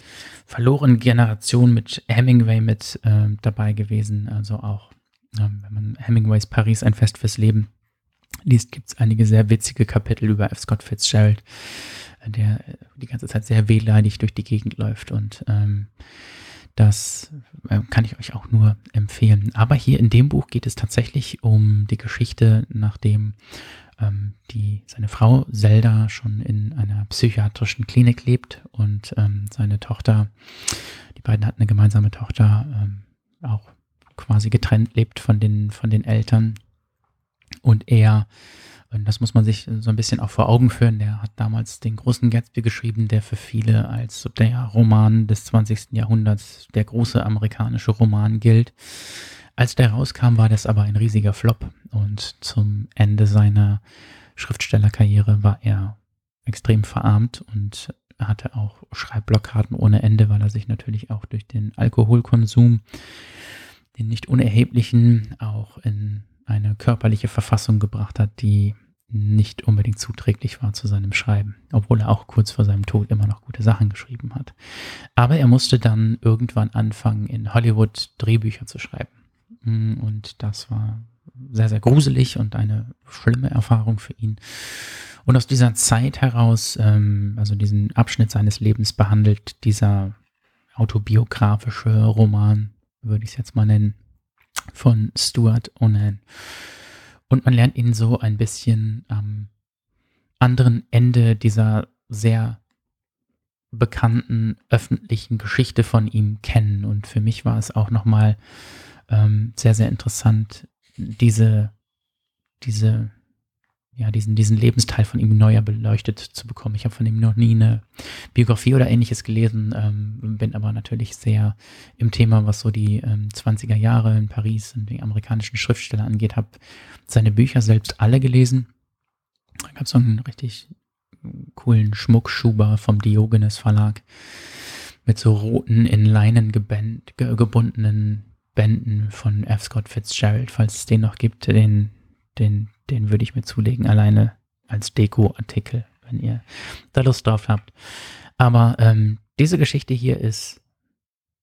verlorenen Generation mit Hemingway mit äh, dabei gewesen. Also auch, ähm, wenn man Hemingways Paris ein Fest fürs Leben liest, gibt es einige sehr witzige Kapitel über F. Scott Fitzgerald, äh, der die ganze Zeit sehr wehleidig durch die Gegend läuft und ähm, das äh, kann ich euch auch nur empfehlen. Aber hier in dem Buch geht es tatsächlich um die Geschichte, nachdem ähm, die, seine Frau Zelda schon in einer psychiatrischen Klinik lebt und ähm, seine Tochter, die beiden hatten eine gemeinsame Tochter, ähm, auch quasi getrennt lebt von den, von den Eltern. Und er, und das muss man sich so ein bisschen auch vor Augen führen, der hat damals den großen Gatsby geschrieben, der für viele als der Roman des 20. Jahrhunderts, der große amerikanische Roman gilt. Als der rauskam, war das aber ein riesiger Flop und zum Ende seiner Schriftstellerkarriere war er extrem verarmt und hatte auch Schreibblockaden ohne Ende, weil er sich natürlich auch durch den Alkoholkonsum, den nicht unerheblichen, auch in eine körperliche Verfassung gebracht hat, die nicht unbedingt zuträglich war zu seinem Schreiben, obwohl er auch kurz vor seinem Tod immer noch gute Sachen geschrieben hat. Aber er musste dann irgendwann anfangen, in Hollywood Drehbücher zu schreiben. Mm, und das war sehr, sehr gruselig und eine schlimme Erfahrung für ihn. Und aus dieser Zeit heraus, ähm, also diesen Abschnitt seines Lebens behandelt dieser autobiografische Roman, würde ich es jetzt mal nennen, von Stuart Onan. Und man lernt ihn so ein bisschen am anderen Ende dieser sehr bekannten öffentlichen Geschichte von ihm kennen. Und für mich war es auch nochmal ähm, sehr, sehr interessant, diese, diese, ja, diesen, diesen Lebensteil von ihm neuer beleuchtet zu bekommen. Ich habe von ihm noch nie eine Biografie oder ähnliches gelesen, ähm, bin aber natürlich sehr im Thema, was so die ähm, 20er Jahre in Paris und die amerikanischen Schriftsteller angeht, habe seine Bücher selbst alle gelesen. Da gab es so einen richtig coolen Schmuckschuber vom Diogenes Verlag mit so roten, in Leinen gebundenen Bänden von F. Scott Fitzgerald, falls es den noch gibt, den, den, den würde ich mir zulegen, alleine als Deko-Artikel, wenn ihr da Lust drauf habt. Aber ähm, diese Geschichte hier ist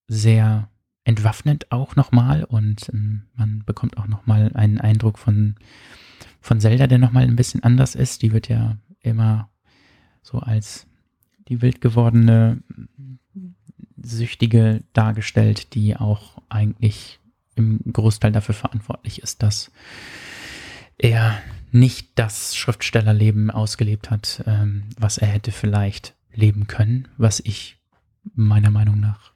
sehr entwaffnet auch nochmal und ähm, man bekommt auch nochmal einen Eindruck von, von Zelda, der nochmal ein bisschen anders ist. Die wird ja immer so als die wild gewordene Süchtige dargestellt, die auch eigentlich im Großteil dafür verantwortlich ist, dass er nicht das Schriftstellerleben ausgelebt hat, ähm, was er hätte vielleicht leben können, was ich meiner Meinung nach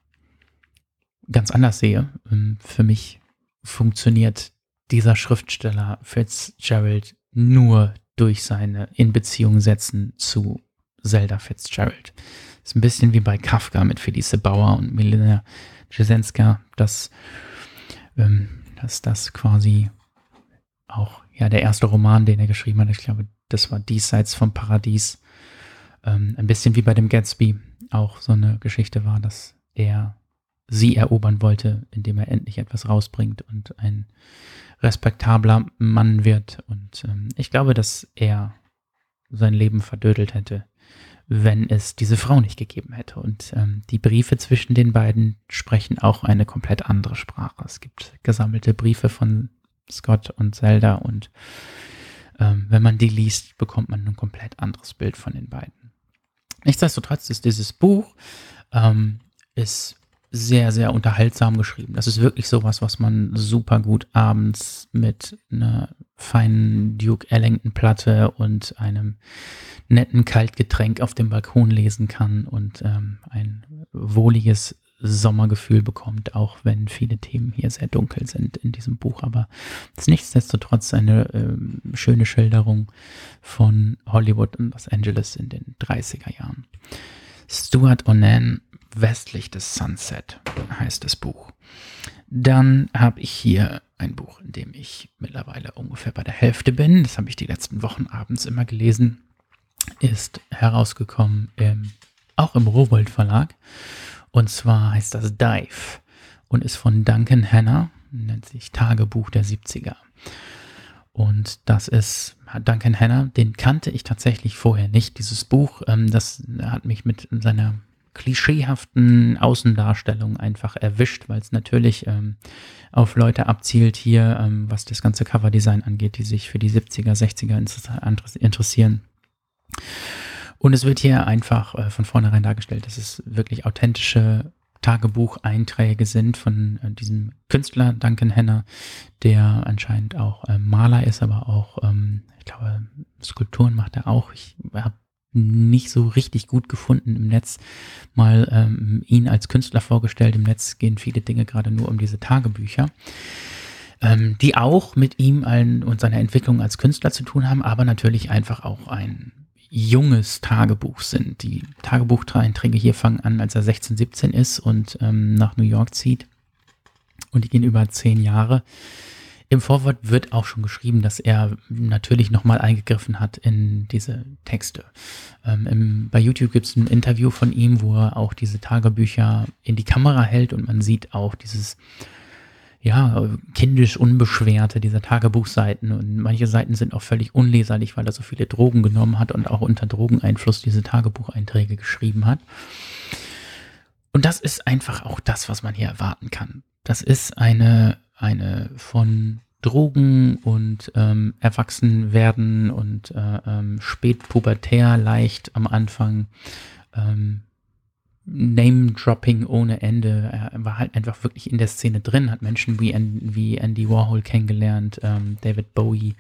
ganz anders sehe. Ähm, für mich funktioniert dieser Schriftsteller Fitzgerald nur durch seine Inbeziehung setzen zu Zelda Fitzgerald. Ist ein bisschen wie bei Kafka mit Felice Bauer und Milena Jesenska, dass, ähm, dass das quasi auch ja der erste Roman, den er geschrieben hat. Ich glaube, das war Diesseits vom Paradies. Ähm, ein bisschen wie bei dem Gatsby auch so eine Geschichte war, dass er sie erobern wollte, indem er endlich etwas rausbringt und ein respektabler Mann wird. Und ähm, ich glaube, dass er sein Leben verdödelt hätte, wenn es diese Frau nicht gegeben hätte. Und ähm, die Briefe zwischen den beiden sprechen auch eine komplett andere Sprache. Es gibt gesammelte Briefe von Scott und Zelda und ähm, wenn man die liest, bekommt man ein komplett anderes Bild von den beiden. Nichtsdestotrotz ist dieses Buch ähm, ist sehr, sehr unterhaltsam geschrieben. Das ist wirklich sowas, was man super gut abends mit einer feinen Duke Ellington Platte und einem netten Kaltgetränk auf dem Balkon lesen kann und ähm, ein wohliges Sommergefühl bekommt, auch wenn viele Themen hier sehr dunkel sind in diesem Buch. Aber es ist nichtsdestotrotz eine äh, schöne Schilderung von Hollywood und Los Angeles in den 30er Jahren. Stuart Onan, Westlich des Sunset heißt das Buch. Dann habe ich hier ein Buch, in dem ich mittlerweile ungefähr bei der Hälfte bin. Das habe ich die letzten Wochen abends immer gelesen. Ist herausgekommen im, auch im Rowold Verlag und zwar heißt das Dive und ist von Duncan Hanna, nennt sich Tagebuch der 70er. Und das ist Duncan Hanna, den kannte ich tatsächlich vorher nicht. Dieses Buch, ähm, das hat mich mit seiner klischeehaften Außendarstellung einfach erwischt, weil es natürlich ähm, auf Leute abzielt hier, ähm, was das ganze Coverdesign angeht, die sich für die 70er, 60er interessieren. Und es wird hier einfach äh, von vornherein dargestellt, dass es wirklich authentische Tagebucheinträge sind von äh, diesem Künstler Duncan Henner, der anscheinend auch äh, Maler ist, aber auch, ähm, ich glaube, Skulpturen macht er auch. Ich habe nicht so richtig gut gefunden im Netz, mal ähm, ihn als Künstler vorgestellt. Im Netz gehen viele Dinge gerade nur um diese Tagebücher ähm, die auch mit ihm allen und seiner Entwicklung als Künstler zu tun haben, aber natürlich einfach auch ein junges Tagebuch sind. Die Tagebucheinträge hier fangen an, als er 16, 17 ist und ähm, nach New York zieht. Und die gehen über zehn Jahre. Im Vorwort wird auch schon geschrieben, dass er natürlich nochmal eingegriffen hat in diese Texte. Ähm, im, bei YouTube gibt es ein Interview von ihm, wo er auch diese Tagebücher in die Kamera hält und man sieht auch dieses ja, kindisch unbeschwerte dieser Tagebuchseiten und manche Seiten sind auch völlig unleserlich, weil er so viele Drogen genommen hat und auch unter Drogeneinfluss diese Tagebucheinträge geschrieben hat. Und das ist einfach auch das, was man hier erwarten kann. Das ist eine, eine von Drogen und ähm, Erwachsenwerden und äh, ähm, spätpubertär leicht am Anfang ähm, Name-Dropping ohne Ende. Er war halt einfach wirklich in der Szene drin, hat Menschen wie, wie Andy Warhol kennengelernt, ähm, David Bowie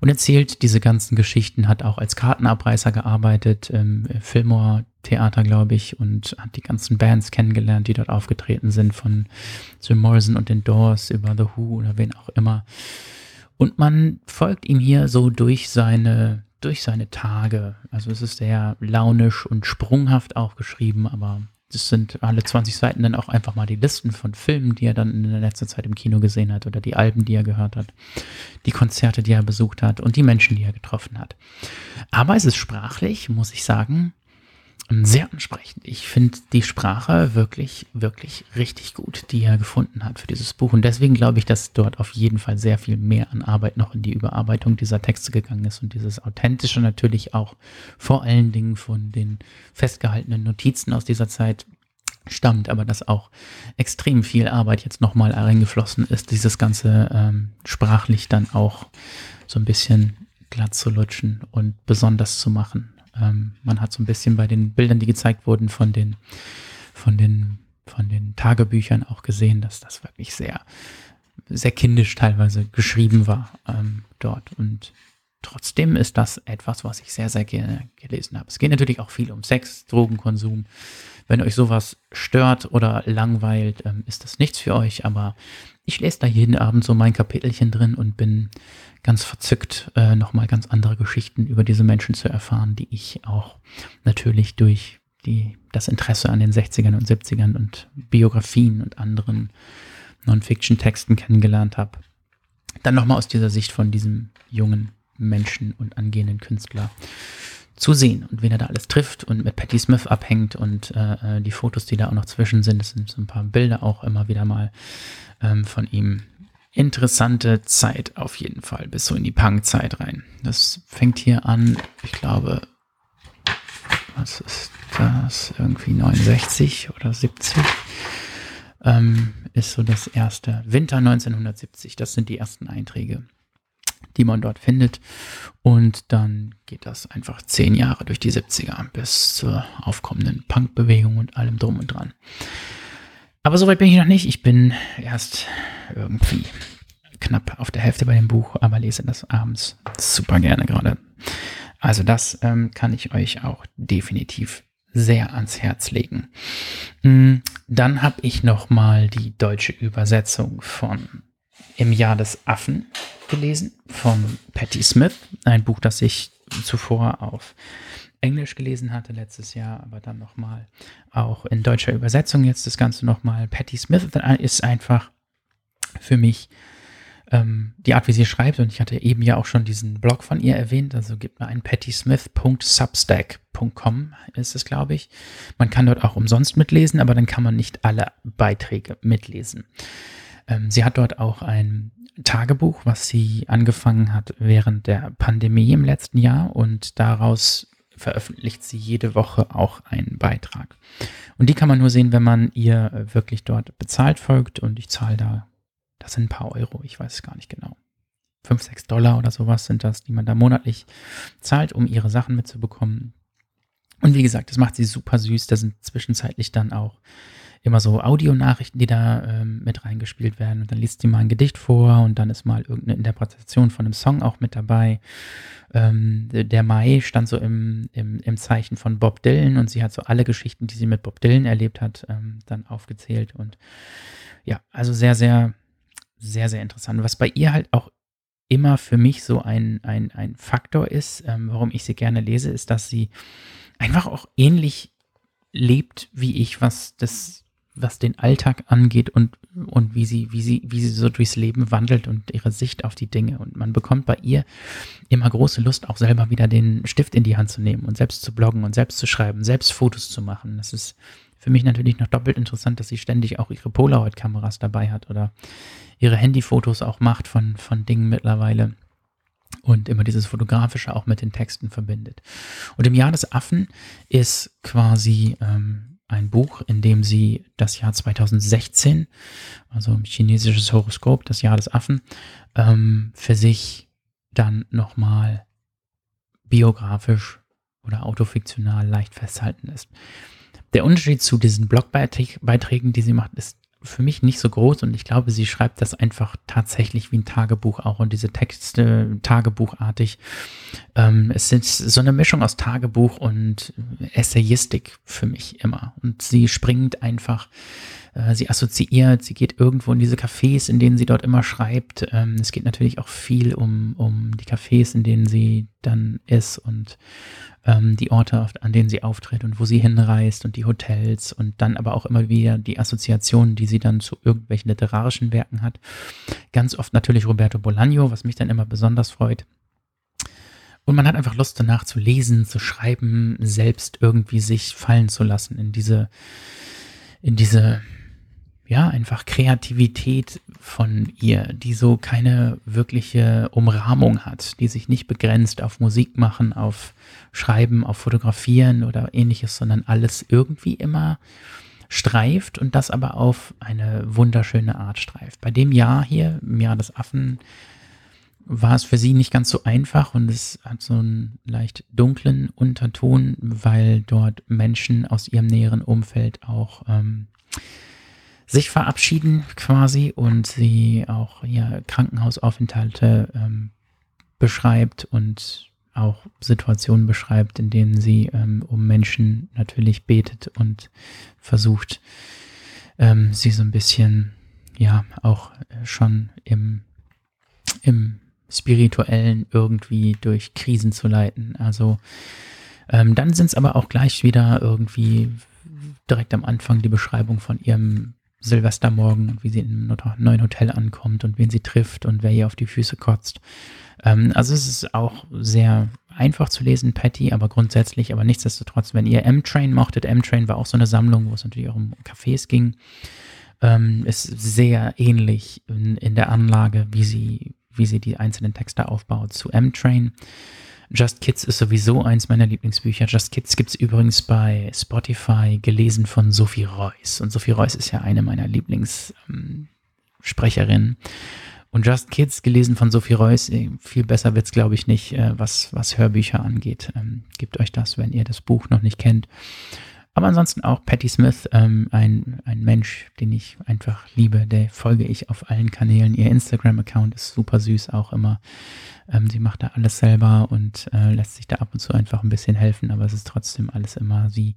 und erzählt diese ganzen Geschichten, hat auch als Kartenabreißer gearbeitet, ähm, Fillmore Theater, glaube ich, und hat die ganzen Bands kennengelernt, die dort aufgetreten sind, von Jim Morrison und den Doors über The Who oder wen auch immer. Und man folgt ihm hier so durch seine durch seine Tage. Also es ist sehr launisch und sprunghaft auch geschrieben, aber das sind alle 20 Seiten dann auch einfach mal die Listen von Filmen, die er dann in der letzten Zeit im Kino gesehen hat oder die Alben, die er gehört hat, die Konzerte, die er besucht hat und die Menschen, die er getroffen hat. Aber es ist sprachlich, muss ich sagen, sehr ansprechend. Ich finde die Sprache wirklich, wirklich richtig gut, die er gefunden hat für dieses Buch. Und deswegen glaube ich, dass dort auf jeden Fall sehr viel mehr an Arbeit noch in die Überarbeitung dieser Texte gegangen ist und dieses Authentische natürlich auch vor allen Dingen von den festgehaltenen Notizen aus dieser Zeit stammt, aber dass auch extrem viel Arbeit jetzt nochmal reingeflossen ist, dieses Ganze ähm, sprachlich dann auch so ein bisschen glatt zu lutschen und besonders zu machen. Ähm, man hat so ein bisschen bei den Bildern, die gezeigt wurden von den, von den, von den Tagebüchern auch gesehen, dass das wirklich sehr, sehr kindisch teilweise geschrieben war ähm, dort. Und trotzdem ist das etwas, was ich sehr, sehr gerne gelesen habe. Es geht natürlich auch viel um Sex, Drogenkonsum. Wenn euch sowas stört oder langweilt, ähm, ist das nichts für euch, aber ich lese da jeden Abend so mein Kapitelchen drin und bin ganz verzückt, äh, nochmal ganz andere Geschichten über diese Menschen zu erfahren, die ich auch natürlich durch die, das Interesse an den 60ern und 70ern und Biografien und anderen Non-Fiction-Texten kennengelernt habe. Dann nochmal aus dieser Sicht von diesem jungen Menschen und angehenden Künstler zu sehen und wen er da alles trifft und mit Patti Smith abhängt und äh, äh, die Fotos, die da auch noch zwischen sind, das sind so ein paar Bilder auch immer wieder mal ähm, von ihm. Interessante Zeit auf jeden Fall, bis so in die Punk-Zeit rein. Das fängt hier an, ich glaube, was ist das? Irgendwie 69 oder 70 ähm, ist so das erste. Winter 1970, das sind die ersten Einträge die man dort findet. Und dann geht das einfach zehn Jahre durch die 70er bis zur aufkommenden Punkbewegung und allem drum und dran. Aber soweit bin ich noch nicht. Ich bin erst irgendwie knapp auf der Hälfte bei dem Buch, aber lese das abends super gerne gerade. Also das ähm, kann ich euch auch definitiv sehr ans Herz legen. Mm, dann habe ich noch mal die deutsche Übersetzung von Im Jahr des Affen gelesen von Patti Smith, ein Buch, das ich zuvor auf Englisch gelesen hatte letztes Jahr, aber dann nochmal auch in deutscher Übersetzung jetzt das Ganze nochmal. Patti Smith ist einfach für mich ähm, die Art, wie sie schreibt, und ich hatte eben ja auch schon diesen Blog von ihr erwähnt, also gibt mir ein pattysmith.substack.com ist es, glaube ich. Man kann dort auch umsonst mitlesen, aber dann kann man nicht alle Beiträge mitlesen. Ähm, sie hat dort auch ein Tagebuch, was sie angefangen hat während der Pandemie im letzten Jahr und daraus veröffentlicht sie jede Woche auch einen Beitrag. Und die kann man nur sehen, wenn man ihr wirklich dort bezahlt folgt und ich zahle da, das sind ein paar Euro, ich weiß es gar nicht genau. 5, 6 Dollar oder sowas sind das, die man da monatlich zahlt, um ihre Sachen mitzubekommen. Und wie gesagt, das macht sie super süß. Da sind zwischenzeitlich dann auch immer so Audionachrichten, die da ähm, mit reingespielt werden. Und dann liest sie mal ein Gedicht vor und dann ist mal irgendeine Interpretation von einem Song auch mit dabei. Ähm, der Mai stand so im, im, im Zeichen von Bob Dylan und sie hat so alle Geschichten, die sie mit Bob Dylan erlebt hat, ähm, dann aufgezählt. Und ja, also sehr, sehr, sehr, sehr interessant. Was bei ihr halt auch immer für mich so ein, ein, ein Faktor ist, ähm, warum ich sie gerne lese, ist, dass sie einfach auch ähnlich lebt wie ich, was das was den Alltag angeht und, und wie sie, wie sie, wie sie so durchs Leben wandelt und ihre Sicht auf die Dinge. Und man bekommt bei ihr immer große Lust, auch selber wieder den Stift in die Hand zu nehmen und selbst zu bloggen und selbst zu schreiben, selbst Fotos zu machen. Das ist für mich natürlich noch doppelt interessant, dass sie ständig auch ihre Polaroid-Kameras dabei hat oder ihre Handyfotos auch macht von, von Dingen mittlerweile und immer dieses Fotografische auch mit den Texten verbindet. Und im Jahr des Affen ist quasi ähm, ein Buch, in dem sie das Jahr 2016, also chinesisches Horoskop, das Jahr des Affen, ähm, für sich dann nochmal biografisch oder autofiktional leicht festhalten lässt. Der Unterschied zu diesen Blogbeiträgen, die sie macht, ist für mich nicht so groß und ich glaube, sie schreibt das einfach tatsächlich wie ein Tagebuch auch und diese Texte tagebuchartig. Ähm, es ist so eine Mischung aus Tagebuch und Essayistik für mich immer und sie springt einfach, äh, sie assoziiert, sie geht irgendwo in diese Cafés, in denen sie dort immer schreibt. Ähm, es geht natürlich auch viel um, um die Cafés, in denen sie dann ist und ähm, die Orte, an denen sie auftritt und wo sie hinreist und die Hotels und dann aber auch immer wieder die Assoziationen, die sie dann zu irgendwelchen literarischen Werken hat. Ganz oft natürlich Roberto Bolaño, was mich dann immer besonders freut. Und man hat einfach Lust danach zu lesen, zu schreiben, selbst irgendwie sich fallen zu lassen in diese, in diese ja, einfach Kreativität von ihr, die so keine wirkliche Umrahmung hat, die sich nicht begrenzt auf Musik machen, auf Schreiben, auf Fotografieren oder ähnliches, sondern alles irgendwie immer streift und das aber auf eine wunderschöne Art streift. Bei dem Jahr hier, im Jahr des Affen, war es für sie nicht ganz so einfach und es hat so einen leicht dunklen Unterton, weil dort Menschen aus ihrem näheren Umfeld auch ähm, sich verabschieden quasi und sie auch ihr Krankenhausaufenthalte ähm, beschreibt und auch Situationen beschreibt, in denen sie ähm, um Menschen natürlich betet und versucht, ähm, sie so ein bisschen, ja, auch schon im, im spirituellen irgendwie durch Krisen zu leiten. Also ähm, dann sind es aber auch gleich wieder irgendwie direkt am Anfang die Beschreibung von ihrem Silvestermorgen und wie sie in einem neuen Hotel ankommt und wen sie trifft und wer ihr auf die Füße kotzt. Ähm, also es ist auch sehr einfach zu lesen, Patty, aber grundsätzlich, aber nichtsdestotrotz, wenn ihr M-Train mochtet, M-Train war auch so eine Sammlung, wo es natürlich auch um Cafés ging, ähm, ist sehr ähnlich in, in der Anlage, wie sie, wie sie die einzelnen Texte aufbaut zu M-Train. Just Kids ist sowieso eins meiner Lieblingsbücher. Just Kids gibt es übrigens bei Spotify, gelesen von Sophie Reuss. Und Sophie Reuss ist ja eine meiner Lieblingssprecherinnen. Ähm, und Just Kids, gelesen von Sophie Reuss, äh, viel besser wird es, glaube ich, nicht, äh, was, was Hörbücher angeht. Ähm, gebt euch das, wenn ihr das Buch noch nicht kennt. Aber ansonsten auch Patti Smith, ähm, ein, ein Mensch, den ich einfach liebe, der folge ich auf allen Kanälen. Ihr Instagram-Account ist super süß auch immer. Ähm, sie macht da alles selber und äh, lässt sich da ab und zu einfach ein bisschen helfen, aber es ist trotzdem alles immer, sie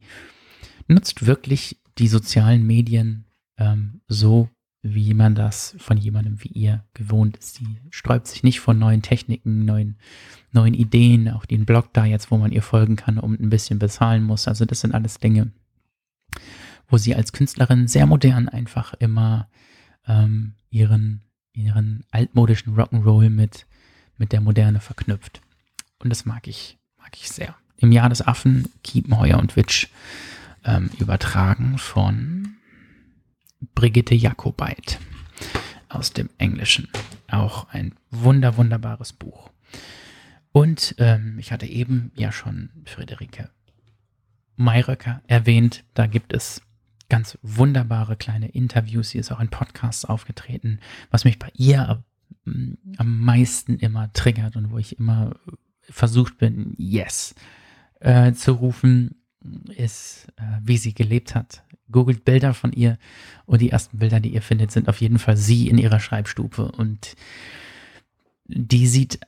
nutzt wirklich die sozialen Medien ähm, so, wie man das von jemandem wie ihr gewohnt ist. Sie sträubt sich nicht von neuen Techniken, neuen, neuen Ideen, auch den Blog da jetzt, wo man ihr folgen kann und ein bisschen bezahlen muss. Also das sind alles Dinge, wo sie als Künstlerin sehr modern einfach immer ähm, ihren, ihren altmodischen Rock'n'Roll mit, mit der Moderne verknüpft. Und das mag ich, mag ich sehr. Im Jahr des Affen Kiepenheuer und Witsch ähm, übertragen von Brigitte Jakobait aus dem Englischen. Auch ein wunder, wunderbares Buch. Und ähm, ich hatte eben ja schon Friederike Mayröcker erwähnt. Da gibt es ganz wunderbare kleine Interviews. Sie ist auch in Podcasts aufgetreten, was mich bei ihr am meisten immer triggert und wo ich immer versucht bin, yes äh, zu rufen, ist, äh, wie sie gelebt hat googelt Bilder von ihr und die ersten Bilder, die ihr findet, sind auf jeden Fall sie in ihrer Schreibstube und die sieht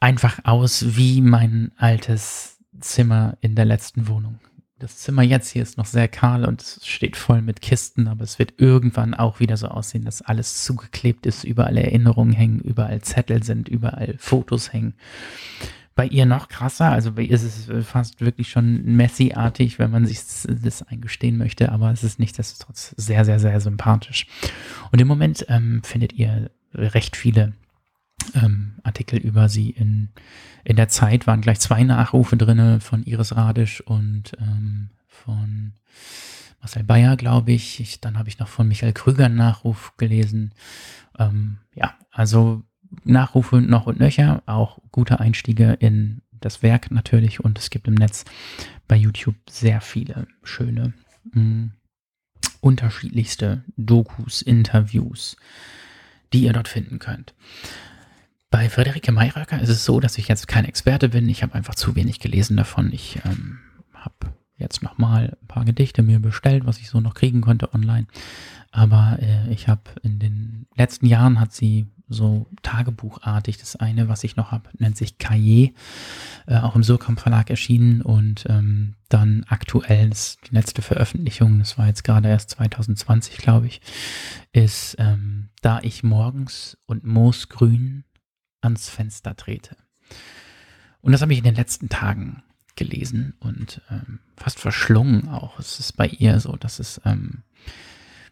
einfach aus wie mein altes Zimmer in der letzten Wohnung. Das Zimmer jetzt hier ist noch sehr kahl und es steht voll mit Kisten, aber es wird irgendwann auch wieder so aussehen, dass alles zugeklebt ist, überall Erinnerungen hängen, überall Zettel sind, überall Fotos hängen bei ihr noch krasser. Also bei ihr ist es fast wirklich schon Messi-artig, wenn man sich das eingestehen möchte, aber es ist nichtsdestotrotz sehr, sehr, sehr sympathisch. Und im Moment ähm, findet ihr recht viele ähm, Artikel über sie in, in der Zeit, waren gleich zwei Nachrufe drin von Iris Radisch und ähm, von Marcel Bayer, glaube ich. ich. Dann habe ich noch von Michael Krüger einen Nachruf gelesen. Ähm, ja, also Nachrufe noch und nöcher, auch gute Einstiege in das Werk natürlich und es gibt im Netz bei YouTube sehr viele schöne, mh, mm, unterschiedlichste Dokus, Interviews, die ihr dort finden könnt. Bei Friederike Mayröcker ist es so, dass ich jetzt kein Experte bin. Ich habe einfach zu wenig gelesen davon. Ich ähm, habe jetzt nochmal ein paar Gedichte mir bestellt, was ich so noch kriegen konnte online. Aber äh, ich habe in den letzten Jahren hat sie so tagebuchartig. Das eine, was ich noch habe, nennt sich Cahier, äh, auch im Surkamp Verlag erschienen und ähm, dann aktuell, das die letzte Veröffentlichung, das war jetzt gerade erst 2020, glaube ich, ist ähm, Da ich morgens und moosgrün ans Fenster trete. Und das habe ich in den letzten Tagen gelesen und ähm, fast verschlungen auch. Es ist bei ihr so, dass es ähm,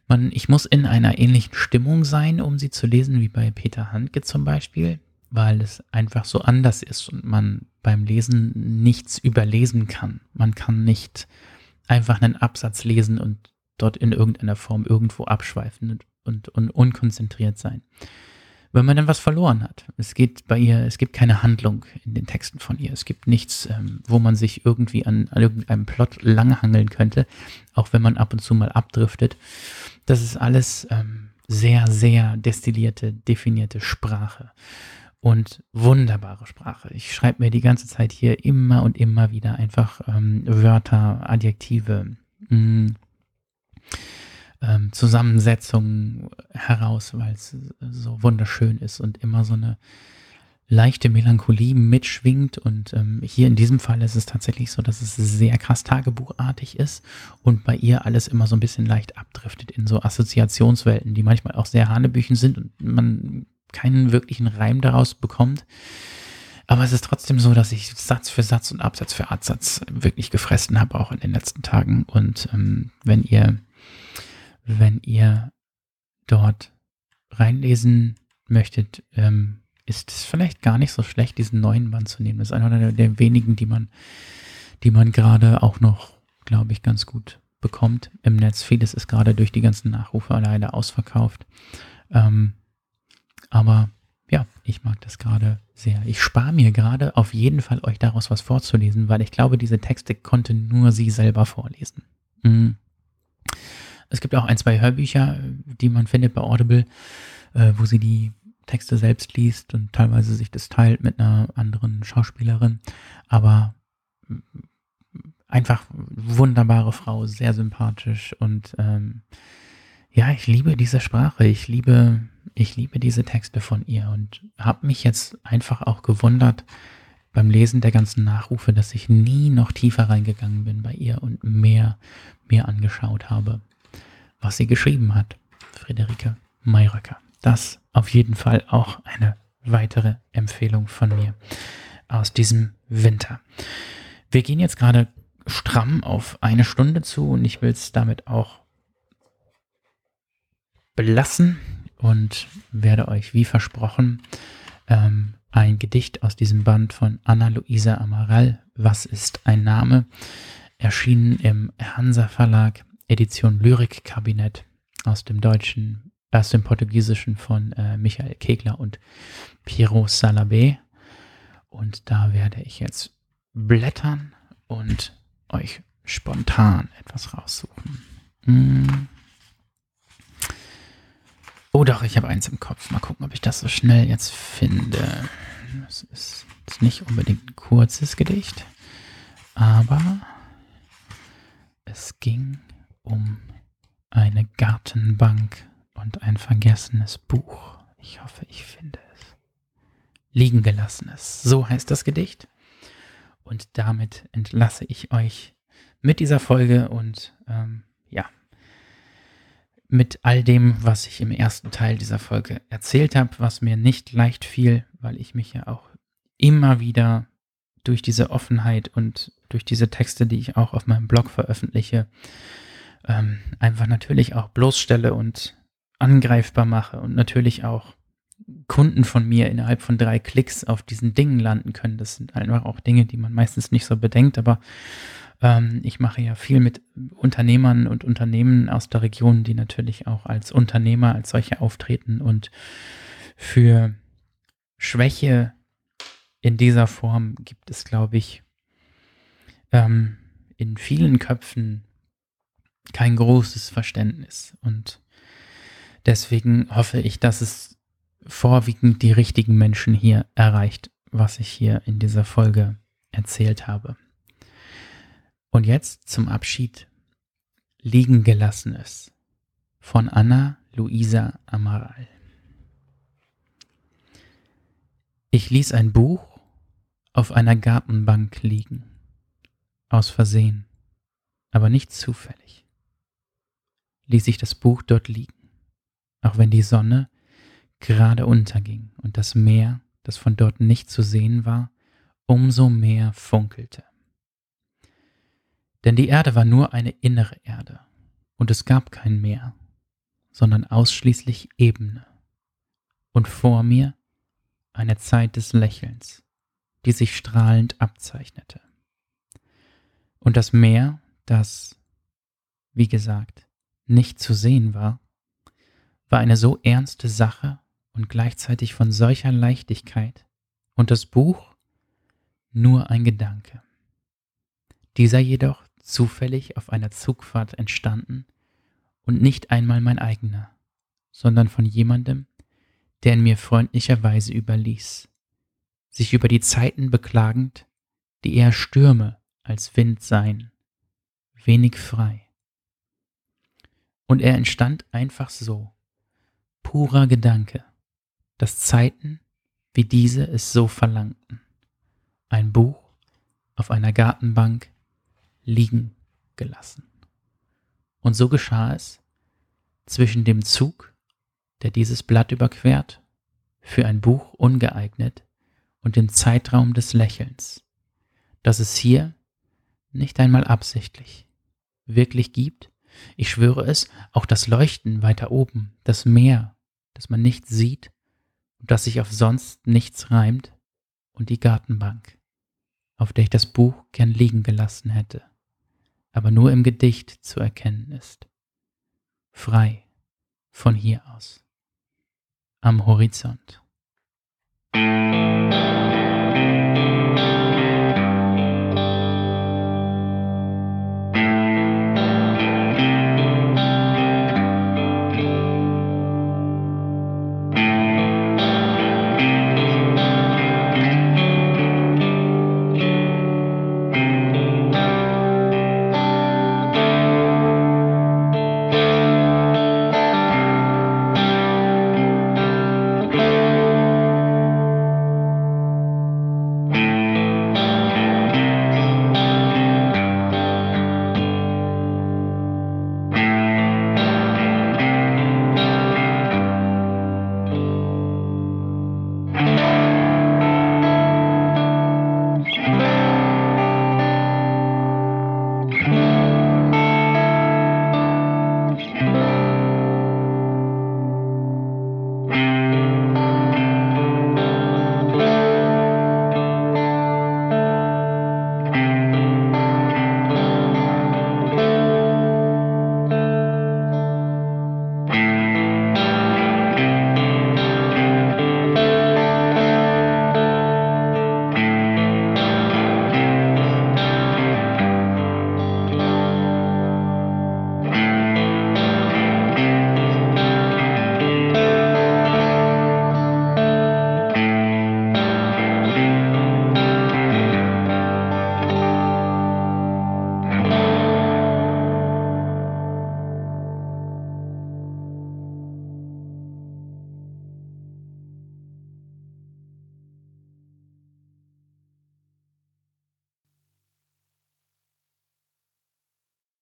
man, ich muss in einer ähnlichen Stimmung sein, um sie zu lesen, wie bei Peter Handke zum Beispiel, weil es einfach so anders ist und man beim Lesen nichts überlesen kann. Man kann nicht einfach einen Absatz lesen und dort in irgendeiner Form irgendwo abschweifen und, und, und unkonzentriert sein. wenn man dann was verloren hat. Es geht bei ihr, es gibt keine Handlung in den Texten von ihr. Es gibt nichts, ähm, wo man sich irgendwie an, an irgendeinem Plot langhangeln könnte, auch wenn man ab und zu mal abdriftet. Das ist alles ähm, sehr, sehr destillierte, definierte Sprache und wunderbare Sprache. Ich schreibe mir die ganze Zeit hier immer und immer wieder einfach ähm, Wörter, Adjektive, mh, mm, ähm, Zusammensetzungen heraus, weil es so wunderschön ist und immer so eine leichte Melancholie mitschwingt. Und ähm, hier in diesem Fall ist es tatsächlich so, dass es sehr krass tagebuchartig ist und bei ihr alles immer so ein bisschen leicht abdriftet in so Assoziationswelten, die manchmal auch sehr hanebüchen sind und man keinen wirklichen Reim daraus bekommt. Aber es ist trotzdem so, dass ich Satz für Satz und Absatz für Absatz wirklich gefressen habe, auch in den letzten Tagen. Und ähm, wenn ihr wenn ihr dort reinlesen möchtet, ähm, ist es vielleicht gar nicht so schlecht, diesen neuen Band zu nehmen. Das ist einer der, wenigen, die man, die man gerade auch noch, glaube ich, ganz gut bekommt im Netz. Vieles ist gerade durch die ganzen Nachrufe leider ausverkauft. Ähm, aber ja, ich mag das gerade sehr. Ich spare mir gerade auf jeden Fall euch daraus was vorzulesen, weil ich glaube, diese Texte konnte nur sie selber vorlesen. Mhm. Es gibt auch ein, zwei Hörbücher, die man findet bei Audible, äh, wo sie die Texte selbst liest und teilweise sich das teilt mit einer anderen Schauspielerin. Aber mm, einfach wunderbare Frau, sehr sympathisch und ähm, ja, ich liebe diese Sprache, ich liebe, ich liebe diese Texte von ihr und habe mich jetzt einfach auch gewundert beim Lesen der ganzen Nachrufe, dass ich nie noch tiefer reingegangen bin bei ihr und mehr mir angeschaut habe was sie geschrieben hat. Friederike Mayröcker. Das auf jeden Fall auch eine weitere Empfehlung von mir aus diesem Winter. Wir gehen jetzt gerade stramm auf eine Stunde zu und ich will es damit auch belassen und werde euch wie versprochen ähm, ein Gedicht aus diesem Band von Anna-Luisa Amaral, Was ist ein Name, erschienen im Hansa Verlag Edition Lyrikkabinett aus dem Deutschen, aus dem Portugiesischen von äh, Michael Kegler und Piero Salabé. Und da werde ich jetzt blättern und euch spontan etwas raussuchen. Hm. Oh doch, ich habe eins im Kopf. Mal gucken, ob ich das so schnell jetzt finde. Das ist nicht unbedingt ein kurzes Gedicht, aber es ging um eine Gartenbank und ein vergessenes Buch. Ich hoffe, ich finde es. Liegen gelassenes. So heißt das Gedicht. Und damit entlasse ich euch mit dieser Folge und ähm, ja, mit all dem, was ich im ersten Teil dieser Folge erzählt habe, was mir nicht leicht fiel, weil ich mich ja auch immer wieder durch diese Offenheit und durch diese Texte, die ich auch auf meinem Blog veröffentliche, ähm, einfach natürlich auch bloßstelle und angreifbar mache und natürlich auch Kunden von mir innerhalb von drei Klicks auf diesen Dingen landen können. Das sind einfach auch Dinge, die man meistens nicht so bedenkt, aber ähm, ich mache ja viel mit Unternehmern und Unternehmen aus der Region, die natürlich auch als Unternehmer als solche auftreten und für Schwäche in dieser Form gibt es, glaube ich, ähm, in vielen Köpfen kein großes Verständnis. Und deswegen hoffe ich, dass es vorwiegend die richtigen Menschen hier erreicht, was ich hier in dieser Folge erzählt habe. Und jetzt zum Abschied. Liegen gelassenes von Anna Luisa Amaral. Ich ließ ein Buch auf einer Gartenbank liegen, aus Versehen, aber nicht zufällig. Ließ ich das Buch dort liegen, auch wenn die Sonne gerade unterging und das Meer, das von dort nicht zu sehen war, umso mehr funkelte. Denn die Erde war nur eine innere Erde, und es gab kein Meer, sondern ausschließlich Ebene, und vor mir eine Zeit des Lächelns, die sich strahlend abzeichnete. Und das Meer, das, wie gesagt, nicht zu sehen war, war eine so ernste Sache und gleichzeitig von solcher Leichtigkeit und das Buch nur ein Gedanke. Dieser jedoch zufällig auf einer Zugfahrt entstanden und nicht einmal mein eigener, sondern von jemandem, der in mir freundlicherweise überließ, sich über die Zeiten beklagend, die eher Stürme als Wind seien, wenig frei. Und er entstand einfach so, purer Gedanke, dass Zeiten wie diese es so verlangten. Ein Buch auf einer Gartenbank liegen gelassen. Und so geschah es zwischen dem Zug, der dieses Blatt überquert, für ein Buch ungeeignet, und dem Zeitraum des Lächelns, dass es hier nicht einmal absichtlich wirklich gibt. Ich schwöre es, auch das Leuchten weiter oben, das Meer, das man nicht sieht und das sich auf sonst nichts reimt, und die Gartenbank, auf der ich das Buch gern liegen gelassen hätte aber nur im Gedicht zu erkennen ist. Frei von hier aus. Am Horizont.